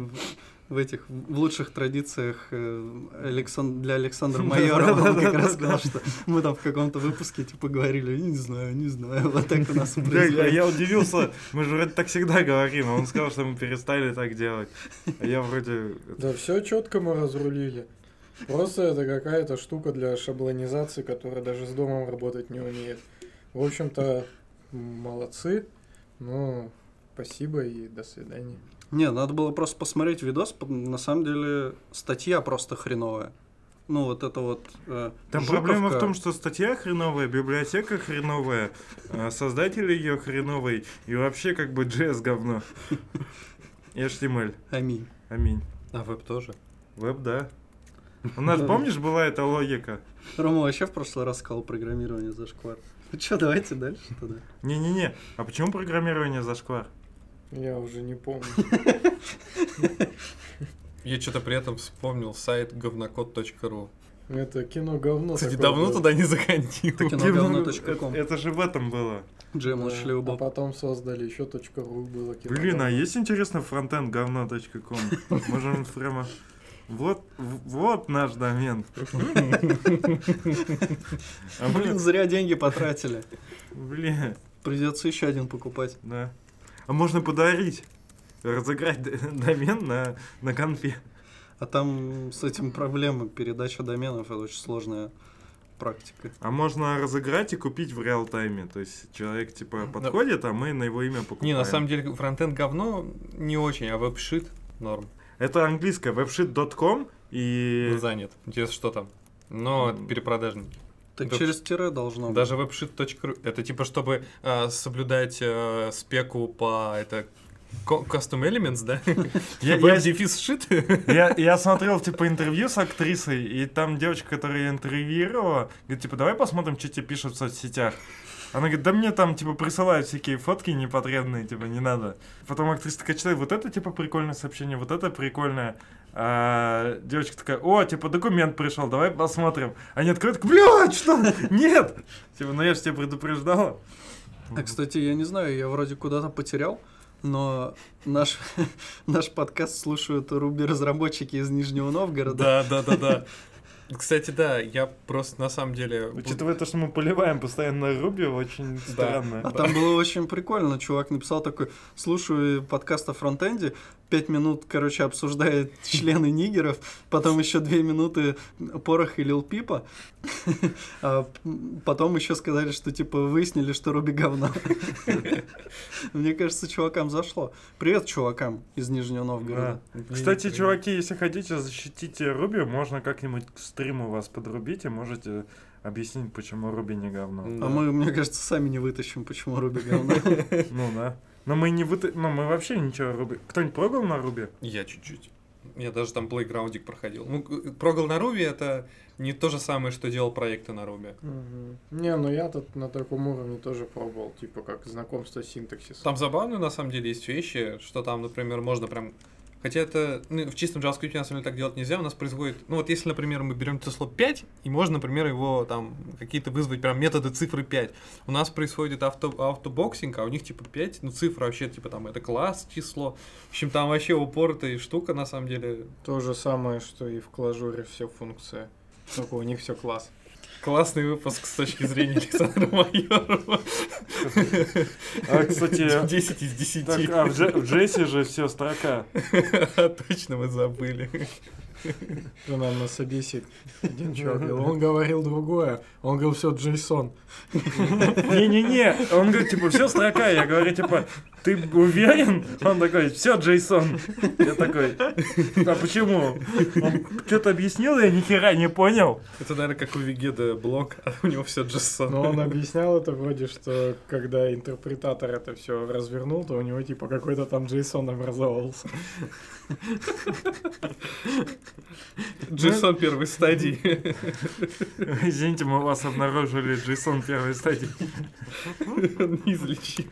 [SPEAKER 3] в- этих в лучших традициях э, Алексан- для Александра Майорова он как раз сказал, что мы там в каком-то выпуске типа говорили, не знаю, не знаю, вот так у нас
[SPEAKER 1] я удивился, мы же вроде так всегда говорим, а он сказал, что мы перестали так делать. А я вроде...
[SPEAKER 4] Да все четко мы разрулили. Просто это какая-то штука для шаблонизации, которая даже с домом работать не умеет. В общем-то, молодцы. Ну, спасибо и до свидания.
[SPEAKER 3] Не, надо было просто посмотреть видос, на самом деле статья просто хреновая. ну, вот это вот... э,
[SPEAKER 1] Там проблема в
[SPEAKER 3] Жуковка-
[SPEAKER 1] том, что статья хреновая, библиотека хреновая, э, создатель ее хреновый, и вообще как бы JS говно. [LAUGHS] И HTML.
[SPEAKER 3] Аминь.
[SPEAKER 1] Аминь.
[SPEAKER 6] А веб тоже.
[SPEAKER 1] Веб, да. У нас, помнишь, была эта логика?
[SPEAKER 3] Рома вообще в прошлый раз сказал программирование зашквар. Ну что, давайте дальше тогда.
[SPEAKER 1] Не-не-не, а почему программирование зашквар?
[SPEAKER 4] Я уже не помню.
[SPEAKER 6] Я что-то при этом вспомнил сайт говнокод.ру.
[SPEAKER 4] Это кино говно.
[SPEAKER 6] Кстати, давно
[SPEAKER 4] было.
[SPEAKER 6] туда не заходил.
[SPEAKER 1] Это, это же в этом было.
[SPEAKER 3] Джем
[SPEAKER 4] Да,
[SPEAKER 3] лучший
[SPEAKER 4] А потом создали еще .ру было кино.
[SPEAKER 1] Блин, а есть интересно фронтенд говно.ком? Можем прямо... Вот, вот наш домен. А [LAUGHS]
[SPEAKER 3] Блин, зря деньги потратили.
[SPEAKER 1] блин,
[SPEAKER 3] Придется еще один покупать.
[SPEAKER 1] да. А можно подарить, разыграть домен на, на конфе.
[SPEAKER 3] А там с этим проблемы. Передача доменов это очень сложная практика.
[SPEAKER 1] А можно разыграть и купить в реал-тайме. То есть человек типа подходит, а мы на его имя покупаем.
[SPEAKER 6] Не, на самом деле фронтенд говно не очень, а веб-шит норм.
[SPEAKER 1] Это английское webshit.com и...
[SPEAKER 6] Занят. Интересно, что там. Но это
[SPEAKER 1] М.
[SPEAKER 6] перепродажники.
[SPEAKER 3] Так
[SPEAKER 6] Да.
[SPEAKER 3] через тире должно быть.
[SPEAKER 6] Даже webshit.ru. Это типа, чтобы а, соблюдать а, спеку по это custom elements, да? [LAUGHS]
[SPEAKER 1] Я- я-
[SPEAKER 6] дефис shit.
[SPEAKER 1] Я, я смотрел, типа, интервью с актрисой, и там девочка, которая интервьюировала, говорит, типа, давай посмотрим, что тебе пишут в соцсетях. Она говорит, да мне там, типа, присылают всякие фотки непотребные, типа, не надо. Потом актриса такая читает, вот это, типа, прикольное сообщение, вот это прикольное. А девочка такая, о, типа, документ пришел, давай посмотрим. Они открывают, блядь, что? Нет! Типа, ну я же тебя предупреждала.
[SPEAKER 3] А, кстати, я не знаю, я вроде куда-то потерял, но наш, [LAUGHS] наш подкаст слушают руби-разработчики из Нижнего Новгорода.
[SPEAKER 6] Да, да, да, да. Кстати, да, я просто на самом деле...
[SPEAKER 1] Учитывая то, что мы поливаем постоянно Руби, очень странно.
[SPEAKER 3] А там было очень прикольно. Чувак написал такой, слушаю подкаст о фронтенде, пять минут, короче, обсуждает [LAUGHS] члены нигеров, потом еще две минуты порох и Лил Пипа, [LAUGHS] а потом еще сказали, что типа выяснили, что Руби говно. [LAUGHS] Мне кажется, чувакам зашло. Привет чувакам из Нижнего Новгорода.
[SPEAKER 1] Да. Кстати, чуваки, если хотите защитить Руби, можно как-нибудь к стриму вас подрубить и можете объяснить, почему Руби не говно.
[SPEAKER 3] А мы, мне кажется, сами не вытащим, почему Руби говно.
[SPEAKER 1] Ну да. Но мы не выта... Ну, мы вообще ничего Руби... Кто-нибудь пробовал на Руби?
[SPEAKER 6] Я чуть-чуть. Я даже там плейграундик проходил. Ну, к- прогал на Руби это не то же самое, что делал проекты на Руби.
[SPEAKER 4] Мгм. Не, ну я тут на таком уровне тоже пробовал, типа как знакомство с синтаксисом.
[SPEAKER 6] Там забавные, на самом деле, есть вещи, что там, например, можно прям... Хотя это ну, в чистом JavaScript на самом деле так делать нельзя, у нас происходит... Ну вот если, например, мы берем число 5, и можно, например, его там какие-то вызвать прям методы цифры 5. У нас происходит авто, автобоксинг, а у них типа 5, ну цифра вообще типа там это класс, число. В общем, там вообще упоротая штука, на самом деле.
[SPEAKER 4] То же самое, что и в клажуре все функция. Только у них все класс.
[SPEAKER 6] Классный выпуск с точки зрения Александра Майорова.
[SPEAKER 1] А, кстати...
[SPEAKER 6] 10 из 10.
[SPEAKER 1] Так, а в, Дже- в Джесси же все строка. [LAUGHS]
[SPEAKER 6] Точно мы забыли. [LAUGHS]
[SPEAKER 4] Что нам на собесит один чувак [LAUGHS] говорил. Он говорил другое. Он говорил, все, Джейсон. [LAUGHS]
[SPEAKER 1] Не-не-не, он говорит, типа, все строка. Я говорю, типа, ты уверен? Он такой, все, Джейсон. Я такой, а почему? Он что-то объяснил, я ни хера не понял.
[SPEAKER 6] Это, наверное, как у Вегеда блог, а у него все Джессон.
[SPEAKER 4] Но он объяснял это вроде, что когда интерпретатор это все развернул, то у него типа какой-то там Джейсон образовался.
[SPEAKER 6] Джессон первой стадии.
[SPEAKER 1] Извините, мы вас обнаружили Джейсон первой стадии.
[SPEAKER 6] Неизлечим.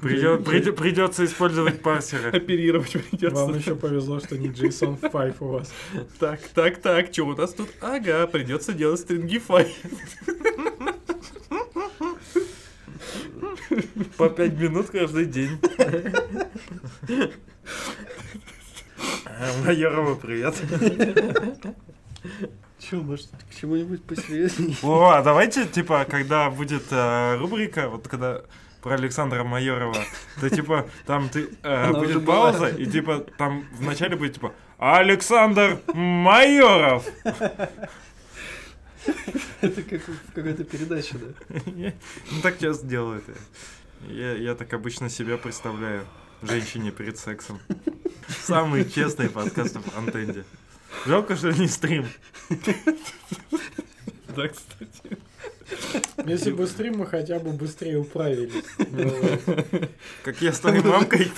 [SPEAKER 1] Придё- придё- придется использовать парсеры.
[SPEAKER 6] Оперировать
[SPEAKER 4] Вам
[SPEAKER 6] придется.
[SPEAKER 4] еще повезло, что не Джейсон 5 у вас.
[SPEAKER 6] Так, так, так, что у нас тут? Ага, придется делать стрингифай.
[SPEAKER 1] По пять минут каждый день. [LAUGHS] Майорова, привет. [LAUGHS]
[SPEAKER 3] Че, может, к чему-нибудь посерьезнее?
[SPEAKER 1] О, а давайте, типа, когда будет э, рубрика, вот когда про Александра Майорова, то типа там ты э, будет пауза, и типа там вначале будет типа Александр Майоров. [LAUGHS]
[SPEAKER 3] Это как в какой-то передаче, да?
[SPEAKER 1] Ну так часто делают. Я, я так обычно себя представляю женщине перед сексом. Самый честный подкаст в Антенде. Жалко, что не стрим.
[SPEAKER 6] Да, кстати.
[SPEAKER 4] Если быстрее мы хотя бы быстрее управились.
[SPEAKER 1] Как я с твоей мамкой.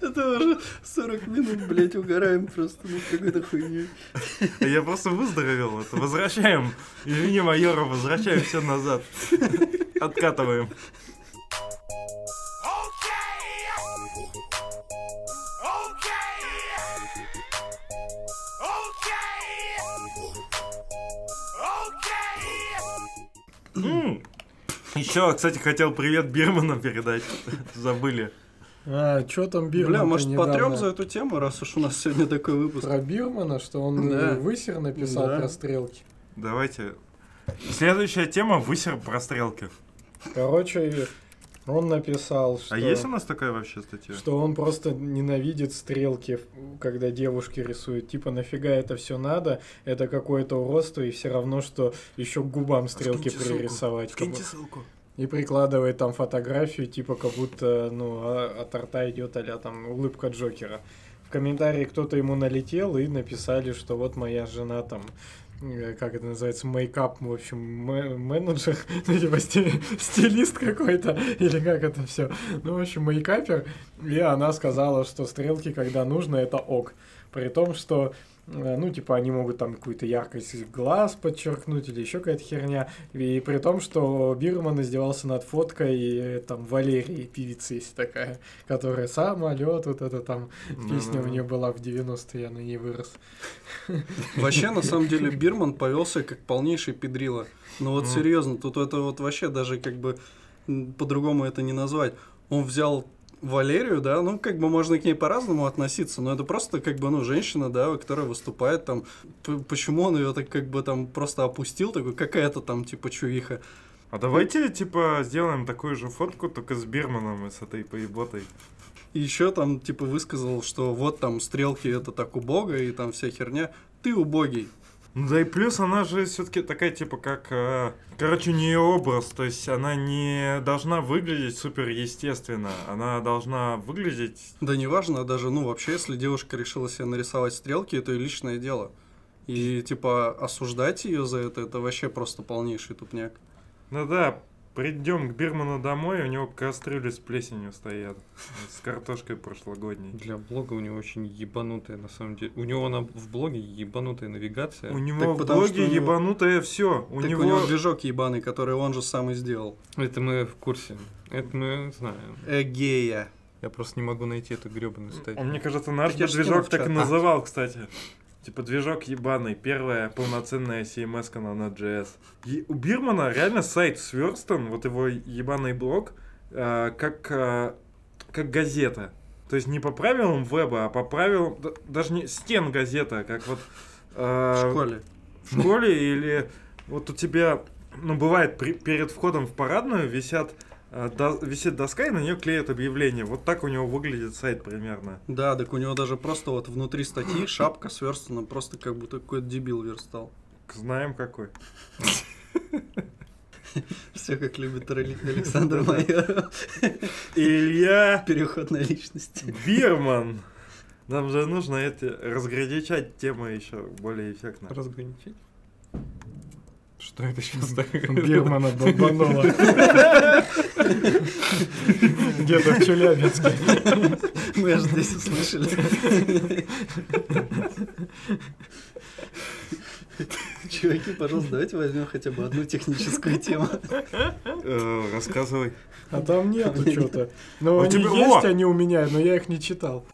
[SPEAKER 3] Это уже 40 минут, блядь, угораем просто ну какой-то хуйней.
[SPEAKER 1] Я просто выздоровел. Это возвращаем. Извини, майора, возвращаем все назад. Откатываем. Еще, кстати, хотел привет Бирману передать. Забыли.
[SPEAKER 4] А, что там Бирман?
[SPEAKER 3] Бля, может, потрем за эту тему, раз уж у нас сегодня такой выпуск.
[SPEAKER 4] Про Бирмана, что он
[SPEAKER 3] Да.
[SPEAKER 4] э, высер написал
[SPEAKER 3] Да.
[SPEAKER 4] про стрелки.
[SPEAKER 1] Давайте. Следующая тема высер про стрелки.
[SPEAKER 4] Короче, он написал, что...
[SPEAKER 1] А есть у нас такая вообще статья?
[SPEAKER 4] Что он просто ненавидит стрелки, когда девушки рисуют. Типа, нафига это все надо? Это какое-то уродство, и все равно, что еще к губам стрелки
[SPEAKER 1] Скиньте ссылку.
[SPEAKER 4] пририсовать. Как
[SPEAKER 1] Скиньте ссылку.
[SPEAKER 4] И прикладывает там фотографию, типа, как будто, ну, а- от рта идет а там улыбка Джокера. В комментарии кто-то ему налетел и написали, что вот моя жена там как это называется, мейкап, в общем, ме- менеджер, [LAUGHS] ну, типа сти- стилист какой-то, [LAUGHS] или как это все. Ну, в общем, мейкапер, и она сказала, что стрелки, когда нужно, это ок. При том, что э, ну, типа, они могут там какую-то яркость глаз подчеркнуть или еще какая-то херня. И при том, что Бирман издевался над фоткой э, там Валерии, певицы есть такая, которая самолет, вот это там песня у нее была в 90-е, я на ней вырос. [LAUGHS]
[SPEAKER 3] Вообще, на самом деле, Бирман повелся как полнейший педрила. Ну вот серьезно, тут это вот вообще даже как бы по-другому это не назвать. Он взял Валерию, да, ну как бы можно к ней по-разному относиться, но это просто как бы, ну, женщина, да, которая выступает там. Почему он ее так как бы там просто опустил, такой, какая-то там типа чувиха.
[SPEAKER 1] А давайте, типа, сделаем такую же фотку, только с Бирманом и с этой поеботой.
[SPEAKER 3] И еще там типа высказал, что вот там стрелки это так убого и там вся херня. Ты убогий.
[SPEAKER 1] Ну да и плюс она же все-таки такая, типа, как... э, короче, у нее образ, то есть она не должна выглядеть супер естественно, она должна выглядеть...
[SPEAKER 3] Да неважно, даже, ну, вообще, если девушка решила себе нарисовать стрелки, это ее личное дело. И, типа, осуждать ее за это, это вообще просто полнейший тупняк.
[SPEAKER 1] Ну да, придем к Бирману домой, у него кастрюли с плесенью стоят, с картошкой прошлогодней.
[SPEAKER 6] Для блога у него очень ебанутая, на самом деле. У него на, в блоге ебанутая навигация.
[SPEAKER 1] У него
[SPEAKER 3] Так
[SPEAKER 1] в
[SPEAKER 3] потому
[SPEAKER 1] блоге
[SPEAKER 3] него-
[SPEAKER 1] ебанутое все. У
[SPEAKER 3] так
[SPEAKER 1] него...
[SPEAKER 3] у него движок ебаный, который он же сам и сделал.
[SPEAKER 6] Это мы в курсе. Это мы знаем.
[SPEAKER 3] Эгея.
[SPEAKER 6] Я просто не могу найти эту гребаную статью.
[SPEAKER 1] Мне кажется, наш
[SPEAKER 3] Так
[SPEAKER 1] движок так и называл, кстати. Типа движок ебаный, первая полноценная CMS на Node.js. И у Бирмана реально сайт сверстан, вот его ебаный блог, э, как, э, как газета. То есть не по правилам веба, а по правилам, да- даже не стен газета, как вот э,
[SPEAKER 3] В школе.
[SPEAKER 1] в школе или вот у тебя, ну бывает при- перед входом в парадную висят до- висит доска и на нее клеят объявление. Вот так у него выглядит сайт примерно.
[SPEAKER 3] Да, так у него даже просто вот внутри статьи шапка сверстана, просто как будто какой-то дебил верстал.
[SPEAKER 1] Знаем какой.
[SPEAKER 3] Все как любит Али- Александр Майоров.
[SPEAKER 1] Илья
[SPEAKER 3] Переход на личности.
[SPEAKER 1] Бирман. Нам же нужно эти разграничать темы еще более эффектно.
[SPEAKER 6] Разграничить? Что это сейчас такое?
[SPEAKER 4] Бирмана бомбануло. Где-то в Челябинске.
[SPEAKER 3] Мы аж здесь услышали. Чуваки, пожалуйста, давайте возьмем хотя бы одну техническую тему.
[SPEAKER 1] Э, рассказывай.
[SPEAKER 4] А там нету что-то. Ну,
[SPEAKER 1] У
[SPEAKER 4] они
[SPEAKER 1] тебя-
[SPEAKER 4] есть, они у меня, но я их не читал.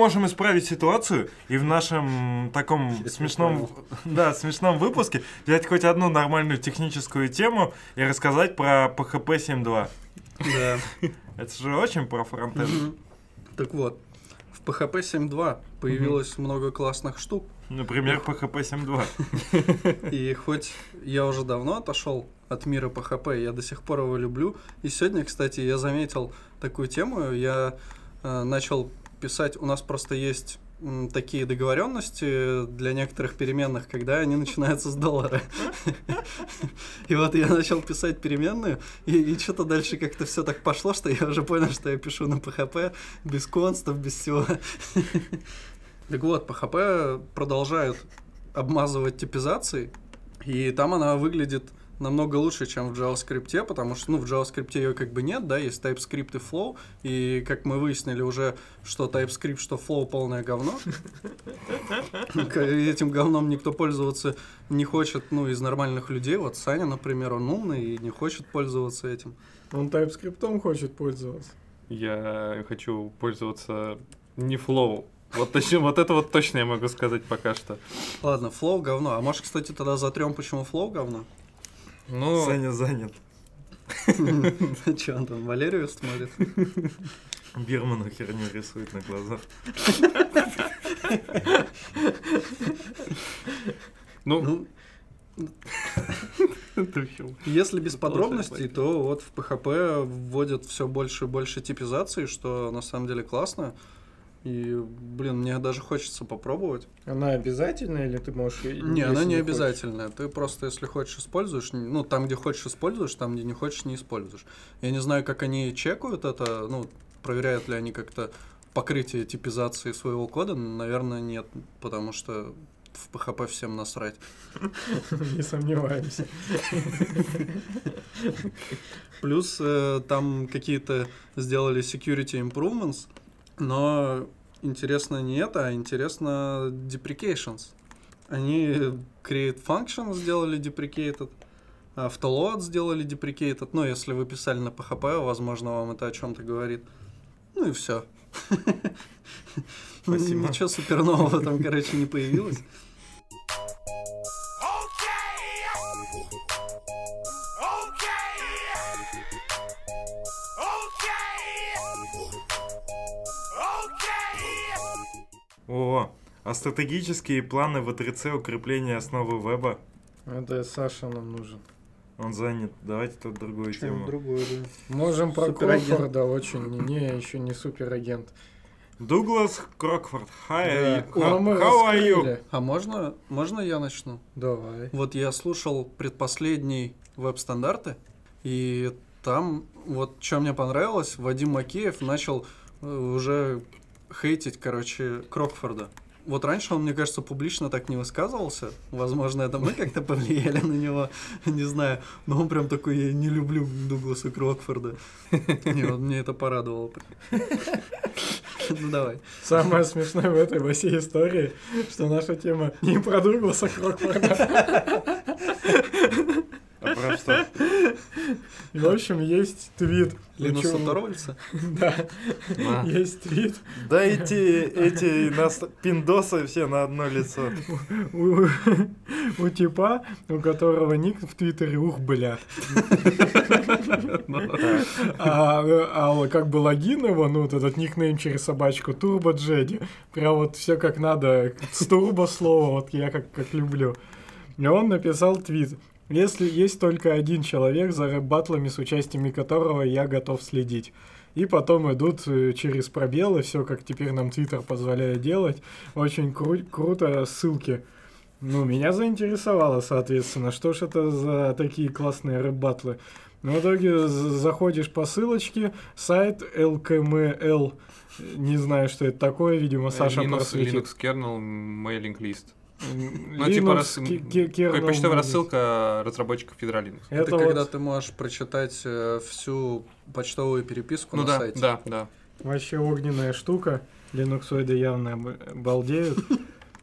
[SPEAKER 1] Можем исправить ситуацию и в нашем таком смешном, [LAUGHS] да, смешном выпуске взять хоть одну нормальную техническую тему и рассказать про PHP 7.2.
[SPEAKER 3] Да. [LAUGHS]
[SPEAKER 1] Это же очень про фронтенд.
[SPEAKER 3] Так вот, в PHP 7.2 появилось много классных штук,
[SPEAKER 1] Например, PHP [LAUGHS] 7.2.
[SPEAKER 3] и хоть я уже давно отошел от мира PHP, я до сих пор его люблю. И сегодня, кстати, я заметил такую тему, я э, начал писать, у нас просто есть такие договоренности для некоторых переменных, когда они начинаются с доллара. И вот я начал писать переменную, и, что-то дальше как-то все так пошло, что я уже понял, что я пишу на PHP без констов, без всего. Так вот, PHP продолжают обмазывать типизацией, и там она выглядит намного лучше, чем в JavaScript, потому что, ну, в JavaScript ее как бы нет, да, есть TypeScript и Flow, и как мы выяснили уже, что TypeScript, что Flow полное говно. Этим говном никто пользоваться не хочет, ну, из нормальных людей. Вот Саня, например, он умный и не хочет пользоваться этим.
[SPEAKER 4] Он TypeScript хочет пользоваться.
[SPEAKER 6] Я хочу пользоваться не Flow, вот, точно, вот это вот точно я могу сказать пока что.
[SPEAKER 3] Ладно, Flow говно. А может, кстати, тогда затрем, почему Flow говно?
[SPEAKER 1] Ну... Саня занят. [LAUGHS]
[SPEAKER 3] Че он там, Валерию смотрит?
[SPEAKER 1] Бирману херню рисует на глазах.
[SPEAKER 3] Ну, [LAUGHS] если без подробностей, то вот в PHP вводят все больше и больше типизации, что на самом деле классно. И, блин, мне даже хочется попробовать.
[SPEAKER 4] Она обязательная или ты можешь...
[SPEAKER 3] Не, она не, не обязательная. Ты просто, если хочешь, используешь. Ну, там, где хочешь, используешь, там, где не хочешь, не используешь. Я не знаю, как они чекают это, ну, проверяют ли они как-то покрытие типизации своего кода. Наверное, нет, потому что в PHP всем насрать. [LAUGHS]
[SPEAKER 4] Не сомневаемся.
[SPEAKER 3] Плюс э, там какие-то сделали security improvements, но интересно не это, а интересно deprecations. Они create function сделали deprecated, автолоад сделали deprecated. Ну, если вы писали на PHP, возможно, вам это о чем-то говорит. Ну и все. Ничего супер нового там, короче, не появилось.
[SPEAKER 1] О, а стратегические планы в 3 укрепления основы веба?
[SPEAKER 4] Это Саша нам нужен.
[SPEAKER 1] Он занят. Давайте тут другую Чем тему.
[SPEAKER 3] Другую, да.
[SPEAKER 4] Можем про Крокфорда очень. Не, еще не суперагент.
[SPEAKER 1] Дуглас Крокфорд. Hi,
[SPEAKER 4] да. how, how are you?
[SPEAKER 3] А можно, можно я начну?
[SPEAKER 4] Давай.
[SPEAKER 3] Вот я слушал предпоследний веб-стандарты, и там вот что мне понравилось, Вадим Макеев начал э, уже хейтить, короче, Крокфорда. Вот раньше он, мне кажется, публично так не высказывался. Возможно, это мы как-то повлияли на него, [LAUGHS] не знаю. Но он прям такой, я не люблю Дугласа Крокфорда. Не, вот мне это порадовало. Ну давай.
[SPEAKER 4] Самое смешное в этой во всей истории, что наша тема не про Дугласа Крокфорда.
[SPEAKER 1] А что? [LAUGHS]
[SPEAKER 4] В общем, есть твит.
[SPEAKER 3] Линуса Торвальца? [LAUGHS]
[SPEAKER 4] Да. Есть твит.
[SPEAKER 1] Да [LAUGHS] эти, эти нас пиндосы все на одно лицо.
[SPEAKER 4] У типа, у которого ник в Твиттере ух, бля. А, а как бы логин его, ну, вот этот никнейм через собачку, Турбо Джеди. Прям вот все как надо, с турбо слова, вот я как, как люблю. И он написал твит. Если есть только один человек, за рэп-батлами с участиями которого я готов следить. И потом идут э, через пробелы, все как теперь нам Твиттер позволяет делать. Очень кру- круто ссылки. Ну, меня заинтересовало, соответственно, что ж это за такие классные рэп-батлы. Ну, в итоге заходишь по ссылочке, сайт LKML, не знаю, что это такое, видимо, Саша
[SPEAKER 6] Linux,
[SPEAKER 4] просветит.
[SPEAKER 6] Linux kernel mailing list. Ну, типа рас... почтовая рассылка разработчиков Linux.
[SPEAKER 3] Это, это вот... когда ты можешь прочитать э, всю почтовую переписку
[SPEAKER 6] ну,
[SPEAKER 3] на
[SPEAKER 6] да,
[SPEAKER 3] сайте.
[SPEAKER 6] Да, да.
[SPEAKER 4] Вообще огненная штука. Линуксоиды явно балдеют.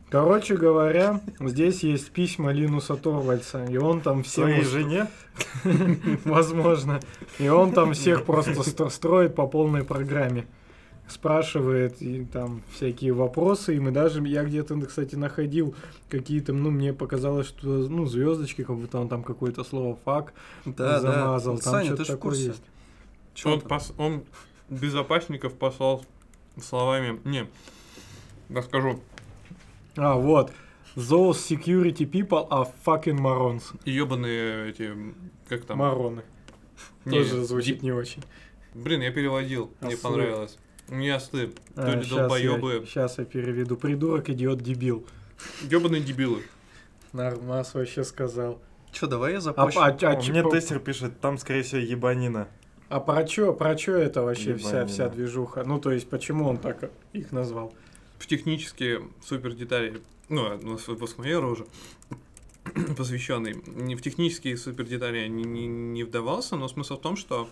[SPEAKER 4] Короче говоря, здесь есть письма Линуса Торвальца, и он там всем...
[SPEAKER 1] Своей жене? [LAUGHS]
[SPEAKER 4] Возможно. И он там всех просто строит по полной программе спрашивает и там всякие вопросы, и мы даже, я где-то, кстати, находил какие-то, ну, мне показалось, что, ну, звездочки, как будто он там какое-то слово фак да, замазал, да. там Саня, что-то такое есть.
[SPEAKER 6] Чё он, пос, он безопасников послал словами, не, расскажу.
[SPEAKER 4] А, вот. Those security people are fucking morons.
[SPEAKER 6] Ёбаные эти, как там?
[SPEAKER 4] Мароны. Тоже звучит не очень.
[SPEAKER 6] Блин, я переводил, а мне понравилось. Ясны. То
[SPEAKER 4] А,
[SPEAKER 6] ли
[SPEAKER 4] щас, я,
[SPEAKER 6] долбоебы.
[SPEAKER 4] щас я переведу. Придурок, идиот, дебил.
[SPEAKER 6] Ёбаные дебилы.
[SPEAKER 4] Нормас вообще сказал.
[SPEAKER 3] Че, давай я
[SPEAKER 4] А,
[SPEAKER 3] запущу.
[SPEAKER 4] а, а,
[SPEAKER 1] О,
[SPEAKER 4] чё-
[SPEAKER 1] Мне
[SPEAKER 4] по-
[SPEAKER 1] тестер пишет, там, скорее всего, ебанина.
[SPEAKER 4] а про чё, про чё это вообще вся,
[SPEAKER 1] Ебанина.
[SPEAKER 4] вся движуха? Ну, то есть, почему он так их назвал?
[SPEAKER 6] В технические супер детали, ну, у нас выпуск майора уже [CLEARS THROAT] посвященный. Не в технические супер детали я не, не, не вдавался, но смысл в том, что а,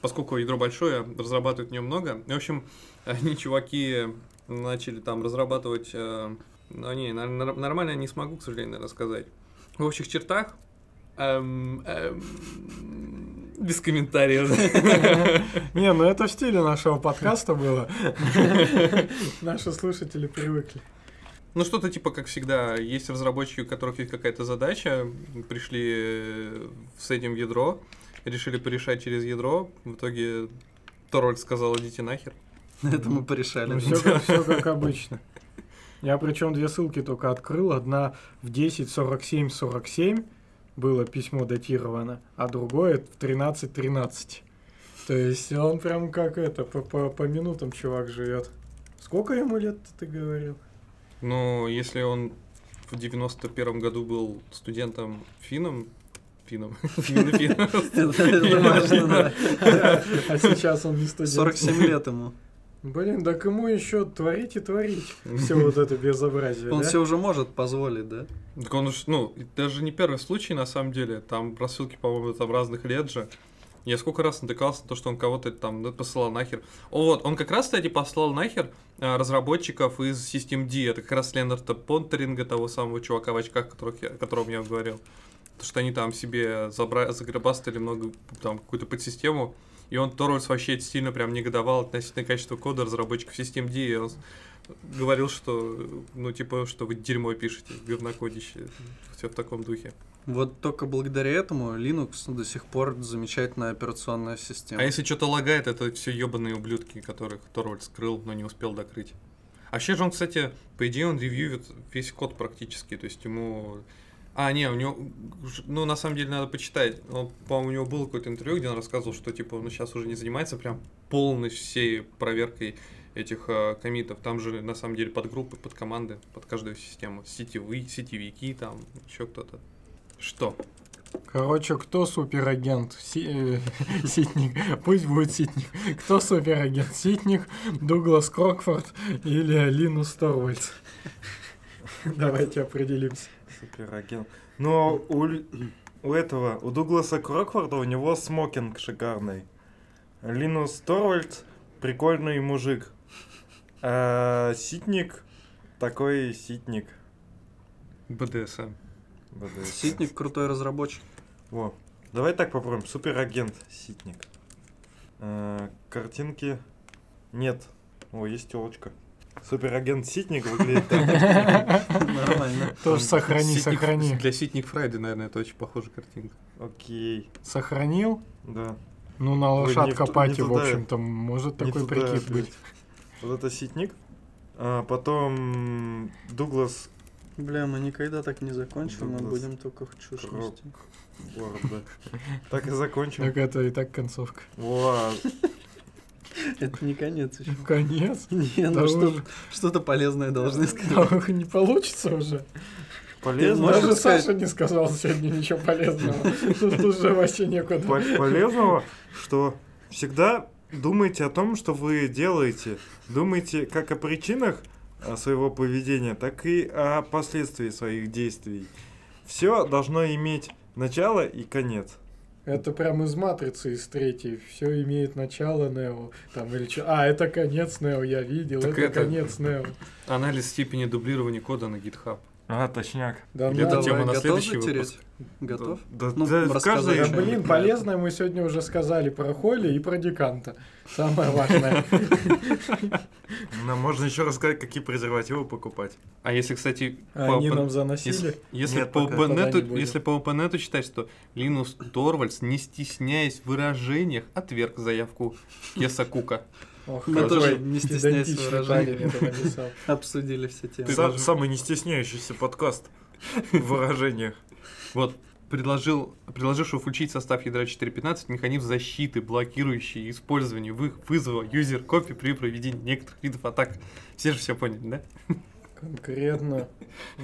[SPEAKER 6] поскольку ядро большое, разрабатывают в нем много. В общем, [LAUGHS] они, чуваки, начали там разрабатывать. а, ну, не, нормально я не смогу, к сожалению, рассказать. В общих чертах. эм, эм, без комментариев. [LAUGHS]
[SPEAKER 4] Не, ну это в стиле нашего подкаста было. [LAUGHS] Наши слушатели привыкли.
[SPEAKER 6] Ну, что-то типа, как всегда, есть разработчики, у которых есть какая-то задача, пришли э, с этим в ядро, решили порешать через ядро, в итоге Торвальд сказал, идите нахер. [LAUGHS]
[SPEAKER 3] На этом мы порешали.
[SPEAKER 4] Ну, все как, всё как [LAUGHS] обычно. Я причем две ссылки только открыл. Одна в 10.47.47 было письмо датировано, а другое в 13.13. То есть он прям как это, по, по, по минутам чувак живет. Сколько ему лет ты говорил?
[SPEAKER 6] Но если он в 91 году был студентом финном, финном, [LAUGHS]
[SPEAKER 3] да.
[SPEAKER 4] А сейчас он не студент.
[SPEAKER 3] 47 лет ему.
[SPEAKER 4] Блин, так ему еще творить и творить. Все вот это безобразие,
[SPEAKER 3] Он
[SPEAKER 4] да?
[SPEAKER 3] все уже может позволить, да?
[SPEAKER 6] Так он уж, ну, даже не первый случай, на самом деле. Там рассылки, по-моему, там разных лет же. Я сколько раз натыкался на то, что он кого-то там ну, посылал нахер. О, вот, он как раз, кстати, послал нахер а, разработчиков из System D. Это как раз Ленарда Понтеринга, того самого чувака в очках, которых я, о котором я говорил. Потому что они там себе забра... заграбастали много, там, какую-то подсистему. И он, Торвальдс, вообще сильно прям негодовал относительно качества кода разработчиков System D. И он говорил, что, ну, типа, что вы дерьмо пишете, говнокодище. Все в таком духе.
[SPEAKER 3] Вот только благодаря этому Linux до сих пор замечательная операционная система.
[SPEAKER 6] А если что-то лагает, это все ебаные ублюдки, которых Торвальд скрыл, но не успел докрыть. А вообще же он, кстати, по идее, он ревьюет весь код практически, то есть ему... А, не, у него, ну, на самом деле, надо почитать. Он, по-моему, у него было какое-то интервью, где он рассказывал, что, типа, он сейчас уже не занимается прям полной всей проверкой этих э, комитов. Там же, на самом деле, подгруппы, под команды, под каждую систему. Сетевые, сетевики, там, еще кто-то. Что?
[SPEAKER 4] Короче, кто суперагент? Си- э, [LAUGHS] Ситник. Пусть будет Ситник. Кто суперагент? Ситник, Дуглас Крокфорд или Линус Торвальдс? Давайте определимся.
[SPEAKER 1] Суперагент. Но у, у этого, у Дугласа Крокфорда у него смокинг шикарный. Линус Торвальд прикольный мужик. А Ситник такой ситник.
[SPEAKER 6] БДСМ.
[SPEAKER 1] БДС.
[SPEAKER 3] Ситник крутой разработчик.
[SPEAKER 1] Во. Давай так попробуем. Суперагент Ситник. А, картинки нет. О, есть телочка. Суперагент Ситник выглядит так.
[SPEAKER 3] Нормально.
[SPEAKER 4] Тоже сохрани, сохрани.
[SPEAKER 6] Для Ситник Фрайди, наверное, это очень похожая картинка.
[SPEAKER 1] Окей.
[SPEAKER 4] Сохранил?
[SPEAKER 1] Да.
[SPEAKER 4] Ну, на лошадка пати, в общем-то, может такой прикид быть.
[SPEAKER 1] Вот это Ситник. А потом Дуглас
[SPEAKER 3] Бля, мы никогда так не закончим, мы будем только в чушь нести.
[SPEAKER 1] Борда. Так и закончим.
[SPEAKER 4] Так это и так концовка.
[SPEAKER 1] Во. [LAUGHS]
[SPEAKER 3] Это не конец еще.
[SPEAKER 4] Конец. [LAUGHS]
[SPEAKER 3] Не,
[SPEAKER 4] Да
[SPEAKER 3] ну что-
[SPEAKER 4] уже.
[SPEAKER 3] что-то полезное должны сказать.
[SPEAKER 4] Да, Не получится уже.
[SPEAKER 1] Полезно.
[SPEAKER 4] Даже
[SPEAKER 3] сказать-
[SPEAKER 4] Саша не сказал сегодня ничего полезного. [LAUGHS] Тут уже вообще некуда.
[SPEAKER 1] По- полезного, что всегда думайте о том, что вы делаете. Думайте как о причинах а, своего поведения, так и о последствиях своих действий. Все должно иметь начало и конец.
[SPEAKER 4] Это прям из матрицы, из третьей. Все имеет начало Нео. Там или что. А, это конец Нео, я видел.
[SPEAKER 6] Так
[SPEAKER 4] это,
[SPEAKER 6] это-
[SPEAKER 4] конец Нео.
[SPEAKER 6] Анализ степени дублирования кода на GitHub.
[SPEAKER 1] А, точняк.
[SPEAKER 4] Да,
[SPEAKER 6] Или
[SPEAKER 4] ну,
[SPEAKER 6] это
[SPEAKER 3] Давай,
[SPEAKER 6] тема на
[SPEAKER 3] готов
[SPEAKER 6] следующий
[SPEAKER 3] затереть? Готов?
[SPEAKER 1] Да,
[SPEAKER 3] Ну,
[SPEAKER 1] да, каждой-
[SPEAKER 4] Да, блин, полезное мы сегодня уже сказали про Холли и про Деканта. Самое важное. [LAUGHS]
[SPEAKER 1] Нам можно еще рассказать, какие презервативы покупать.
[SPEAKER 6] А если, кстати,
[SPEAKER 4] А Они нам заносили.
[SPEAKER 6] если, по OpenNet читать, что Линус Торвальдс, не стесняясь в выражениях, отверг заявку Кеса Кука.
[SPEAKER 4] Ох,
[SPEAKER 3] Мы тоже не стесняясь в
[SPEAKER 4] педантичный
[SPEAKER 3] выражениях.
[SPEAKER 4] парень это написал. [LAUGHS]
[SPEAKER 3] Обсудили все темы.
[SPEAKER 6] Ты
[SPEAKER 1] Сам-
[SPEAKER 6] даже-
[SPEAKER 1] Самый не стесняющийся подкаст в выражениях.
[SPEAKER 6] Вот предложил, предложившего включить состав ядра 4.15 механизм защиты, блокирующий использование вы- вызова юзер копи при проведении некоторых видов атак. Все же все поняли, да?
[SPEAKER 4] Конкретно.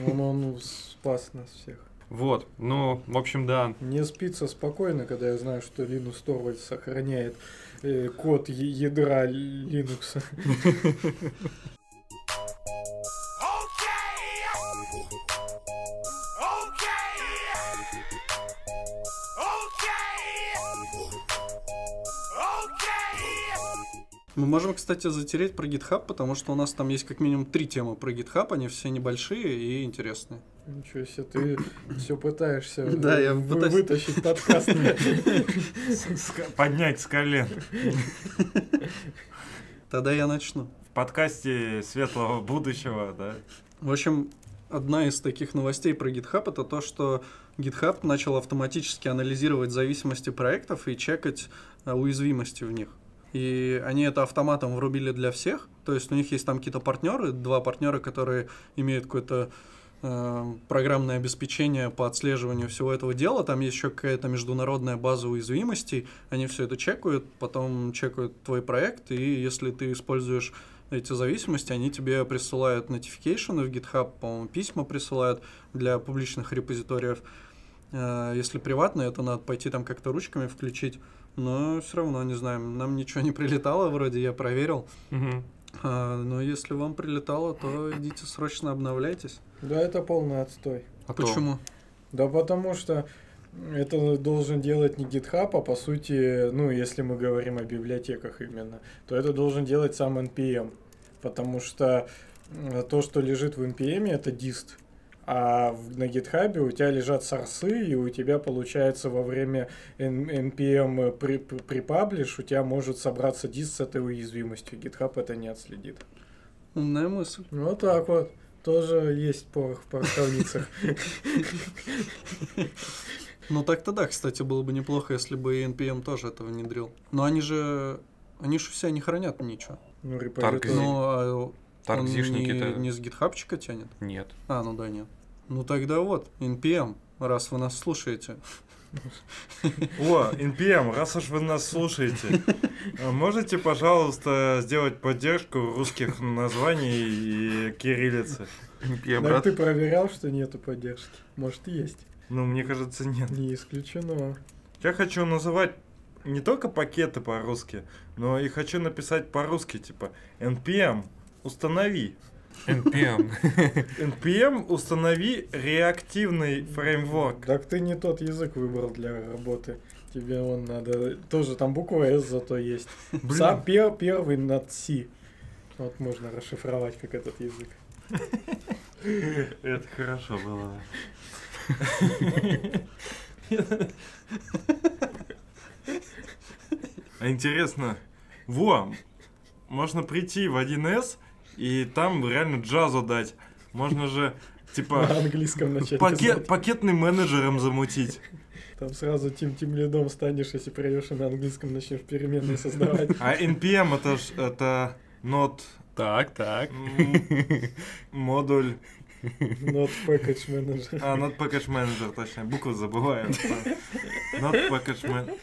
[SPEAKER 4] Он, он спас нас всех.
[SPEAKER 6] Вот, ну, в общем, да.
[SPEAKER 4] Мне спится спокойно, когда я знаю, что Linux Torvalds сохраняет код е- ядра Linux.
[SPEAKER 3] Мы можем, кстати, затереть про GitHub, потому что у нас там есть как минимум три темы про GitHub, они все небольшие и интересные.
[SPEAKER 4] Ничего себе, ты все пытаешься [LAUGHS]
[SPEAKER 3] Да, я
[SPEAKER 4] вы-
[SPEAKER 3] пытаюсь-
[SPEAKER 4] вытащить подкаст.
[SPEAKER 1] Поднять с колен.
[SPEAKER 3] Тогда я начну.
[SPEAKER 1] В подкасте светлого будущего, да?
[SPEAKER 3] В общем, одна из таких новостей про GitHub это то, что GitHub начал автоматически анализировать зависимости проектов и чекать э, уязвимости в них. И они это автоматом врубили для всех. То есть у них есть там какие-то партнеры, два партнера, которые имеют какое-то э, программное обеспечение по отслеживанию всего этого дела. Там есть еще какая-то международная база уязвимостей. Они все это чекают, потом чекают твой проект, и если ты используешь эти зависимости, они тебе присылают notification в GitHub, по-моему, письма присылают для публичных репозиториев. Э, Если приватно, это надо пойти там как-то ручками включить. Но все равно, не знаю, нам ничего не прилетало, вроде я проверил.
[SPEAKER 6] Мгм.
[SPEAKER 3] А, Но если вам прилетало, то идите срочно обновляйтесь.
[SPEAKER 4] Да, это полный отстой.
[SPEAKER 6] А то-
[SPEAKER 3] Почему?
[SPEAKER 4] Да потому что это должен делать не GitHub, а по сути, ну, если мы говорим о библиотеках именно, то это должен делать сам NPM. Потому что то, что лежит в NPM, это дист. А на GitHub у тебя лежат сорсы, и у тебя получается во время NPM при, при- припаблиш, у тебя может собраться дист с этой уязвимостью. GitHub это не отследит.
[SPEAKER 3] Умная мысль.
[SPEAKER 4] Вот так вот. Тоже есть порох в пороховницах.
[SPEAKER 3] Ну так-то да, кстати, было бы неплохо, если бы и NPM тоже это внедрил. Но они же... Они же все не хранят ничего.
[SPEAKER 4] Ну, репозиторий.
[SPEAKER 3] Ну, он
[SPEAKER 6] Таркзишники-то...
[SPEAKER 3] не, не с гитхабчика тянет?
[SPEAKER 6] Нет.
[SPEAKER 3] А, ну да, нет. Ну тогда вот, NPM, раз вы нас слушаете.
[SPEAKER 1] О, NPM, раз уж вы нас слушаете, а можете, пожалуйста, сделать поддержку русских названий и кириллицы?
[SPEAKER 4] Так
[SPEAKER 6] брат,
[SPEAKER 4] ты проверял, что нету поддержки? Может, есть?
[SPEAKER 1] Ну, мне кажется, нет.
[SPEAKER 4] Не исключено.
[SPEAKER 1] Я хочу называть не только пакеты по-русски, но и хочу написать по-русски, типа NPM, установи.
[SPEAKER 6] NPM.
[SPEAKER 1] NPM, установи реактивный фреймворк.
[SPEAKER 4] Так ты не тот язык выбрал для работы. Тебе он надо... Тоже там буква S зато есть. Сам пер- первый над C. Вот можно расшифровать, как этот язык.
[SPEAKER 1] Это хорошо было. А интересно, во, можно прийти в 1С и там реально джазу дать. Можно же,
[SPEAKER 4] На
[SPEAKER 1] типа,
[SPEAKER 4] английском начать
[SPEAKER 1] пакет, пакетным менеджером замутить.
[SPEAKER 4] Там сразу тим тим лидом станешь, если придешь и на английском начнешь переменные создавать.
[SPEAKER 1] А NPM это ж, это not
[SPEAKER 6] Так, так.
[SPEAKER 1] модуль,
[SPEAKER 4] Not package manager.
[SPEAKER 1] а, not package manager, точно, буквы забываю. Not package manager.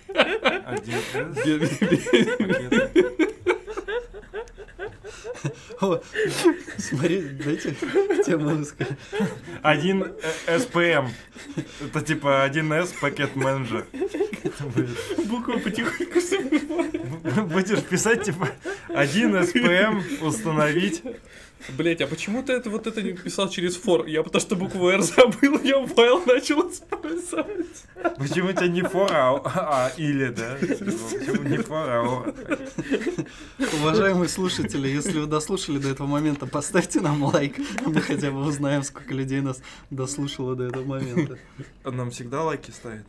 [SPEAKER 1] Один [LAUGHS]
[SPEAKER 3] смотри, дайте тему.
[SPEAKER 1] Один э, SPM. Это типа 1С пакет менеджер.
[SPEAKER 6] Буквы потихоньку
[SPEAKER 1] Будешь писать типа 1 SPM установить.
[SPEAKER 6] Блять, а почему ты это вот это не писал через for? Я потому что букву R забыл, я файл начал использовать.
[SPEAKER 1] Почему у тебя не for, а, а или, да? Почему не for, а or?
[SPEAKER 3] Уважаемые слушатели, если вы дослушали до этого момента, поставьте нам лайк. Мы хотя бы узнаем, сколько людей нас дослушало до этого момента.
[SPEAKER 1] Нам всегда лайки ставят.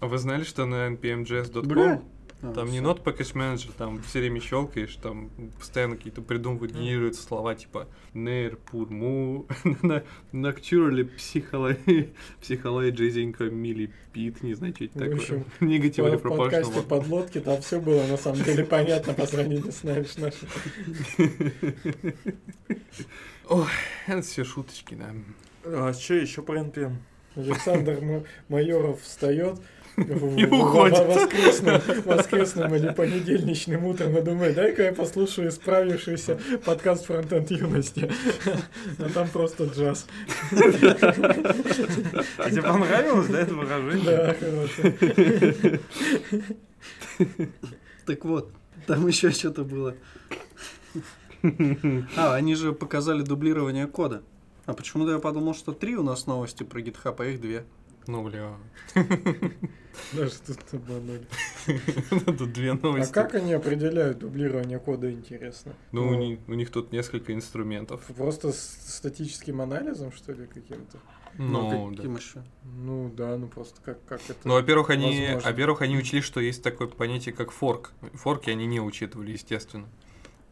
[SPEAKER 6] А вы знали, что на npmjs.com
[SPEAKER 3] А,
[SPEAKER 6] там не
[SPEAKER 3] всё.
[SPEAKER 6] not package manager, там все время щелкаешь, там постоянно какие-то придумывают, генерируются слова типа нейр, пур, му, [LAUGHS] nocturally, [LAUGHS] психологизенько, мили, пит, не знаю, что это
[SPEAKER 4] В
[SPEAKER 6] такое.
[SPEAKER 4] общем,
[SPEAKER 6] Негативный
[SPEAKER 4] В подкасте подлодки там все было на самом деле понятно по сравнению с нами. [LAUGHS]
[SPEAKER 6] Ой, это все шуточки, да.
[SPEAKER 1] А что еще про NPM?
[SPEAKER 4] Александр Ма- Майоров встает
[SPEAKER 6] И уходит.
[SPEAKER 4] воскресным, воскресным или понедельничным утром и думает, дай-ка я послушаю исправившийся подкаст «Фронтенд юности». А там просто джаз.
[SPEAKER 1] А тебе понравилось, да, это выражение?
[SPEAKER 4] Да, хорошо.
[SPEAKER 3] Так вот, там еще что-то было. А, они же показали дублирование кода. А почему-то я подумал, что три у нас новости про GitHub, а их две.
[SPEAKER 6] Ну, бля. [LAUGHS]
[SPEAKER 4] Даже тут обманули. [LAUGHS]
[SPEAKER 6] Тут две
[SPEAKER 4] А
[SPEAKER 6] новости.
[SPEAKER 4] как они определяют дублирование кода, интересно?
[SPEAKER 6] Ну, у них, у них тут несколько инструментов.
[SPEAKER 4] Просто с статическим анализом, что ли, каким-то?
[SPEAKER 6] Ну, да.
[SPEAKER 3] каким еще?
[SPEAKER 4] Ну да, ну просто как, как это...
[SPEAKER 6] Ну, во-первых, они,
[SPEAKER 4] возможно?
[SPEAKER 6] во-первых, они учли, что есть такое понятие, как форк. Форки они не учитывали, естественно.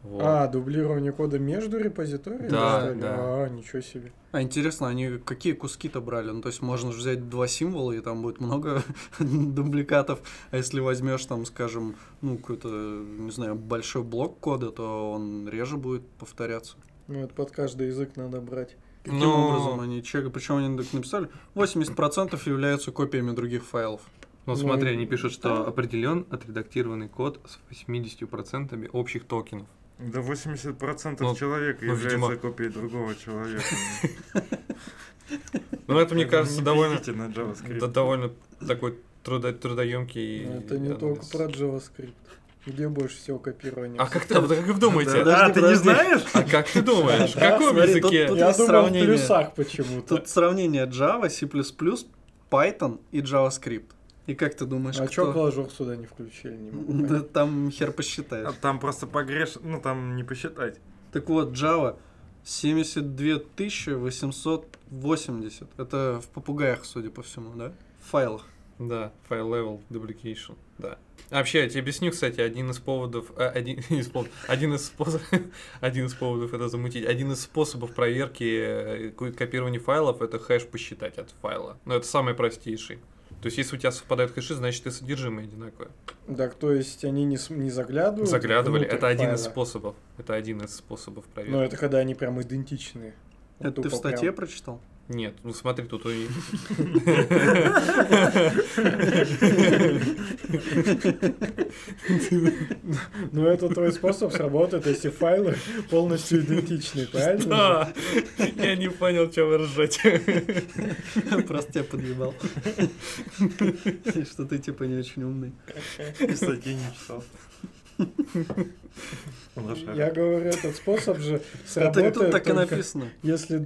[SPEAKER 6] Вот.
[SPEAKER 4] А, дублирование кода между репозиториями?
[SPEAKER 6] Да, да.
[SPEAKER 4] А, ничего себе.
[SPEAKER 3] А интересно, они какие куски-то брали? Ну, то есть можно же взять два символа, и там будет много [LAUGHS] дубликатов. А если возьмешь там, скажем, ну, какой-то, не знаю, большой блок кода, то он реже будет повторяться.
[SPEAKER 4] Ну, это под каждый язык надо брать.
[SPEAKER 3] Каким
[SPEAKER 6] Ну,
[SPEAKER 3] образом они чекают? Причем они так написали, 80% являются копиями других файлов.
[SPEAKER 6] Ну,
[SPEAKER 4] Ну,
[SPEAKER 6] смотри, они пишут, что определен отредактированный код с 80% общих токенов.
[SPEAKER 1] Да 80%
[SPEAKER 6] Ну,
[SPEAKER 1] человека
[SPEAKER 6] ну,
[SPEAKER 1] является
[SPEAKER 6] видимо.
[SPEAKER 1] копией другого человека.
[SPEAKER 6] Ну, это, мне кажется, довольно, да, довольно такой трудо- трудоемкий.
[SPEAKER 4] Но это не только про JavaScript. Где больше всего копирования?
[SPEAKER 6] А как, ты- а как вы думаете?
[SPEAKER 3] Да,
[SPEAKER 1] А, ты не знаешь?
[SPEAKER 6] А как ты думаешь? В каком языке?
[SPEAKER 3] тут-
[SPEAKER 4] Я думал
[SPEAKER 3] сравнение.
[SPEAKER 4] в плюсах почему-то.
[SPEAKER 3] Тут сравнение Java, C++, Python и JavaScript. И как ты думаешь,
[SPEAKER 4] А
[SPEAKER 3] кто?
[SPEAKER 4] чё Клажур сюда не включили? Не могу
[SPEAKER 3] Да
[SPEAKER 4] понять.
[SPEAKER 3] там хер
[SPEAKER 1] А
[SPEAKER 3] посчитаешь.
[SPEAKER 1] Там просто погреш... Ну, там не посчитать.
[SPEAKER 3] Так вот, Java 72 880. Это в попугаях, судя по всему, да? В файлах.
[SPEAKER 6] Да, file level duplication, да. А Вообще, я тебе объясню, кстати, один из поводов, э, один, [LAUGHS] из повод- один из способов, [LAUGHS] один из поводов это замутить, один из способов проверки э, ко- копирования файлов это хэш посчитать от файла. Но это самый простейший. То есть, если у тебя совпадают хэши, значит и содержимое одинаковое.
[SPEAKER 4] Так, то есть они не, не заглядывают?
[SPEAKER 6] Заглядывали,
[SPEAKER 4] внутрь
[SPEAKER 6] это один из способов. Это один из способов проверки.
[SPEAKER 4] Но это когда они прям идентичные. Вот
[SPEAKER 3] Это ты в
[SPEAKER 4] тупо прям.
[SPEAKER 3] статье прочитал?
[SPEAKER 6] Нет, ну смотри, тут и...
[SPEAKER 4] Ну, это твой способ сработает, если файлы полностью идентичны, правильно?
[SPEAKER 6] Да, я не понял, что вы ржете.
[SPEAKER 3] Просто тебя подъебал. Что ты типа не очень умный.
[SPEAKER 1] Статьи не читал.
[SPEAKER 4] Я говорю, этот способ же [LAUGHS] сработает
[SPEAKER 3] тут так и написано.
[SPEAKER 4] если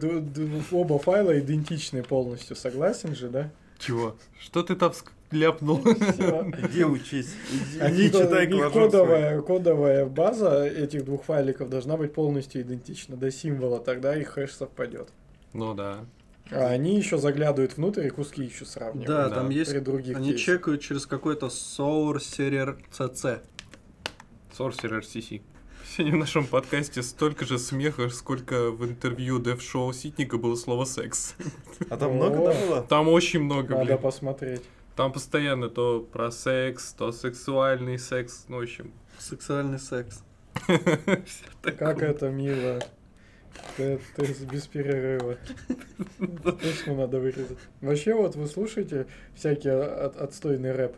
[SPEAKER 4] оба файла идентичны полностью. Согласен же, да?
[SPEAKER 6] Чего? Что ты там ляпнул?
[SPEAKER 1] Иди учись. Иди,
[SPEAKER 4] Они,
[SPEAKER 1] читай
[SPEAKER 4] кодовая, кодовая база этих двух файликов должна быть полностью идентична до символа, тогда их хэш совпадет.
[SPEAKER 6] Ну да.
[SPEAKER 4] А они еще заглядывают внутрь и куски еще сравнивают.
[SPEAKER 3] Да,
[SPEAKER 6] Да.
[SPEAKER 3] там есть...
[SPEAKER 4] При других
[SPEAKER 3] Они
[SPEAKER 4] кейсах.
[SPEAKER 3] чекают через какой-то Sourcer CC.
[SPEAKER 6] Sorcerer CC. Сегодня в нашем подкасте столько же смеха, сколько в интервью дев-шоу Ситника было слово «секс».
[SPEAKER 1] А там много да, было?
[SPEAKER 6] Там очень много,
[SPEAKER 4] Надо
[SPEAKER 6] блин.
[SPEAKER 4] посмотреть.
[SPEAKER 6] Там постоянно то про секс, то сексуальный секс, ну, в общем.
[SPEAKER 3] Сексуальный секс. [LAUGHS]
[SPEAKER 4] Как это мило. Ты, ты без перерыва. [LAUGHS] Точно надо вырезать. Вообще, вот вы слушаете всякий от- отстойный рэп.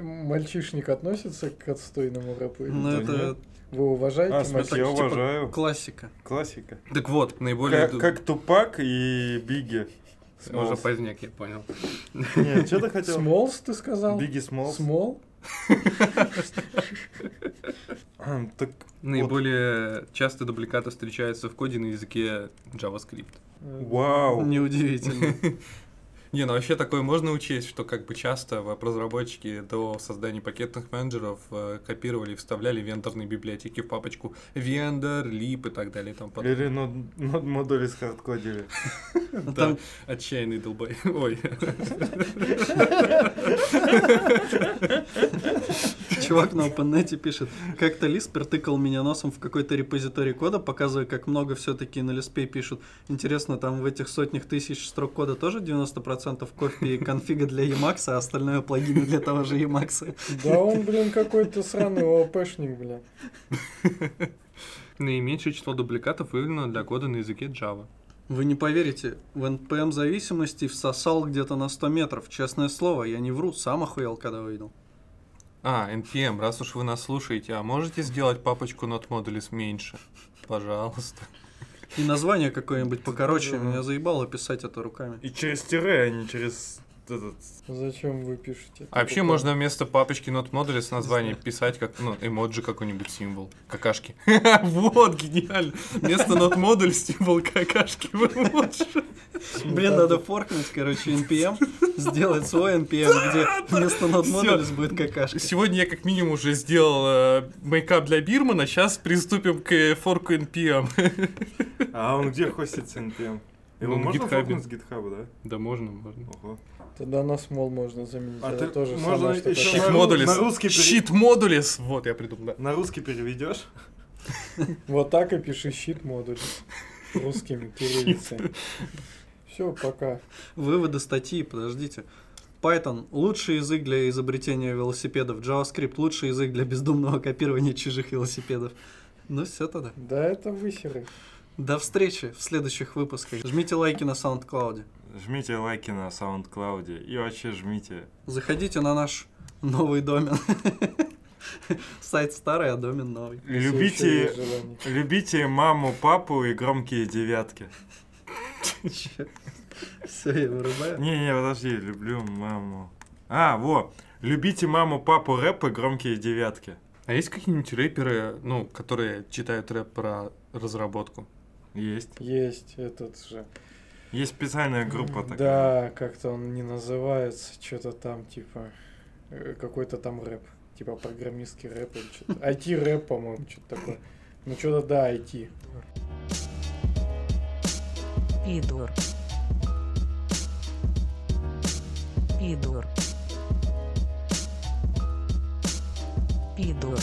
[SPEAKER 4] Мальчишник относится к отстойному рэпу? или
[SPEAKER 3] Ну это
[SPEAKER 1] нет.
[SPEAKER 4] Вы уважаете
[SPEAKER 1] А, в смысле, я
[SPEAKER 4] мальчишника?
[SPEAKER 1] уважаю.
[SPEAKER 3] классика.
[SPEAKER 1] Классика.
[SPEAKER 6] Так вот, наиболее...
[SPEAKER 1] Как, как Тупак и Бигги.
[SPEAKER 6] Уже
[SPEAKER 1] Смолс.
[SPEAKER 6] поздняк, я понял.
[SPEAKER 1] Нет, что ты хотел?
[SPEAKER 4] Смолс, ты сказал?
[SPEAKER 1] Бигги Смолс.
[SPEAKER 4] Смол?
[SPEAKER 1] Так
[SPEAKER 6] Наиболее часто дубликаты встречаются в коде на языке JavaScript.
[SPEAKER 1] Вау.
[SPEAKER 3] Неудивительно. [LAUGHS]
[SPEAKER 6] Не, ну вообще такое можно учесть, что как бы часто веб-разработчики до создания пакетных менеджеров э, копировали и вставляли вендорные библиотеки в папочку вендор, лип и так далее и тому подобное.
[SPEAKER 1] Или нод, нод модули скардкодили. [LAUGHS]
[SPEAKER 3] Ну,
[SPEAKER 6] Да,
[SPEAKER 3] Там
[SPEAKER 6] отчаянный долбой. Ой. [LAUGHS]
[SPEAKER 3] чувак на OpenNet пишет, как-то Лиспер тыкал меня носом в какой-то репозиторий кода, показывая, как много все-таки на Лиспе пишут. Интересно, там в этих сотнях тысяч строк кода тоже 90% копии конфига для Emacs, а остальное плагины для того же Emacs.
[SPEAKER 4] Да он, блин, какой-то сраный ООПшник, блин.
[SPEAKER 6] Наименьшее число дубликатов выявлено для кода на языке Java.
[SPEAKER 3] Вы не поверите, в NPM зависимости всосал где-то на 100 метров. Честное слово, я не вру, сам охуел, когда увидел.
[SPEAKER 6] А, NPM, раз уж вы нас слушаете, а можете сделать папочку Not Modules меньше? Пожалуйста.
[SPEAKER 3] И название какое-нибудь покороче, меня заебало писать это руками.
[SPEAKER 1] И через тире, а не через этот...
[SPEAKER 4] Зачем вы пишете?
[SPEAKER 6] А вообще можно вместо папочки Not Modules название писать как, ну, эмоджи какой-нибудь символ. Какашки. [LAUGHS] Вот, гениально. Вместо Not Modules символ какашки в эмоджи.
[SPEAKER 3] Блин, надо форкнуть, короче, NPM, сделать свой NPM, где вместо Not. Modules будет какашка.
[SPEAKER 6] Сегодня я как минимум уже сделал э, мейкап для Бирмана, сейчас приступим к э, форку NPM.
[SPEAKER 1] А он где хостится NPM? Его
[SPEAKER 6] Ну,
[SPEAKER 1] можно
[SPEAKER 6] гитхабе.
[SPEAKER 1] с гитхаба, да?
[SPEAKER 6] Да можно, можно.
[SPEAKER 1] Ого.
[SPEAKER 4] Тогда на смол можно заменить.
[SPEAKER 1] А
[SPEAKER 4] Это
[SPEAKER 1] ты
[SPEAKER 4] тоже
[SPEAKER 1] можно
[SPEAKER 4] самое,
[SPEAKER 6] Щит
[SPEAKER 1] на
[SPEAKER 6] модулис.
[SPEAKER 1] на русский пере-
[SPEAKER 6] Щит модулис. Вот, я придумал, да.
[SPEAKER 1] На русский переведешь? [LAUGHS]
[SPEAKER 4] Вот так и пиши щит модуль. Русскими кириллицей. Все, пока.
[SPEAKER 3] Выводы статьи, подождите. Python – лучший язык для изобретения велосипедов. JavaScript – лучший язык для бездумного копирования чужих велосипедов. Ну все тогда.
[SPEAKER 4] Да это высеры.
[SPEAKER 3] До встречи в следующих выпусках. Жмите лайки на SoundCloud.
[SPEAKER 1] Жмите лайки на SoundCloud и вообще жмите.
[SPEAKER 3] Заходите на наш новый домен. Сайт старый, а домен новый.
[SPEAKER 1] Любите, любите маму, папу и громкие девятки.
[SPEAKER 3] Все, я вырубаю.
[SPEAKER 1] Не-не, подожди, люблю маму. А, во, любите маму, папу, рэп и громкие девятки.
[SPEAKER 6] А есть какие-нибудь рэперы, ну, которые читают рэп про разработку?
[SPEAKER 1] Есть.
[SPEAKER 4] Есть этот же.
[SPEAKER 1] Есть специальная группа такая.
[SPEAKER 4] Да, как-то он не называется, что-то там, типа, э, какой-то там рэп. Типа программистский рэп или что-то. IT-рэп, [LAUGHS] по-моему, что-то такое. Ну, что-то да, IT.
[SPEAKER 5] Пидор. Пидор. Пидор.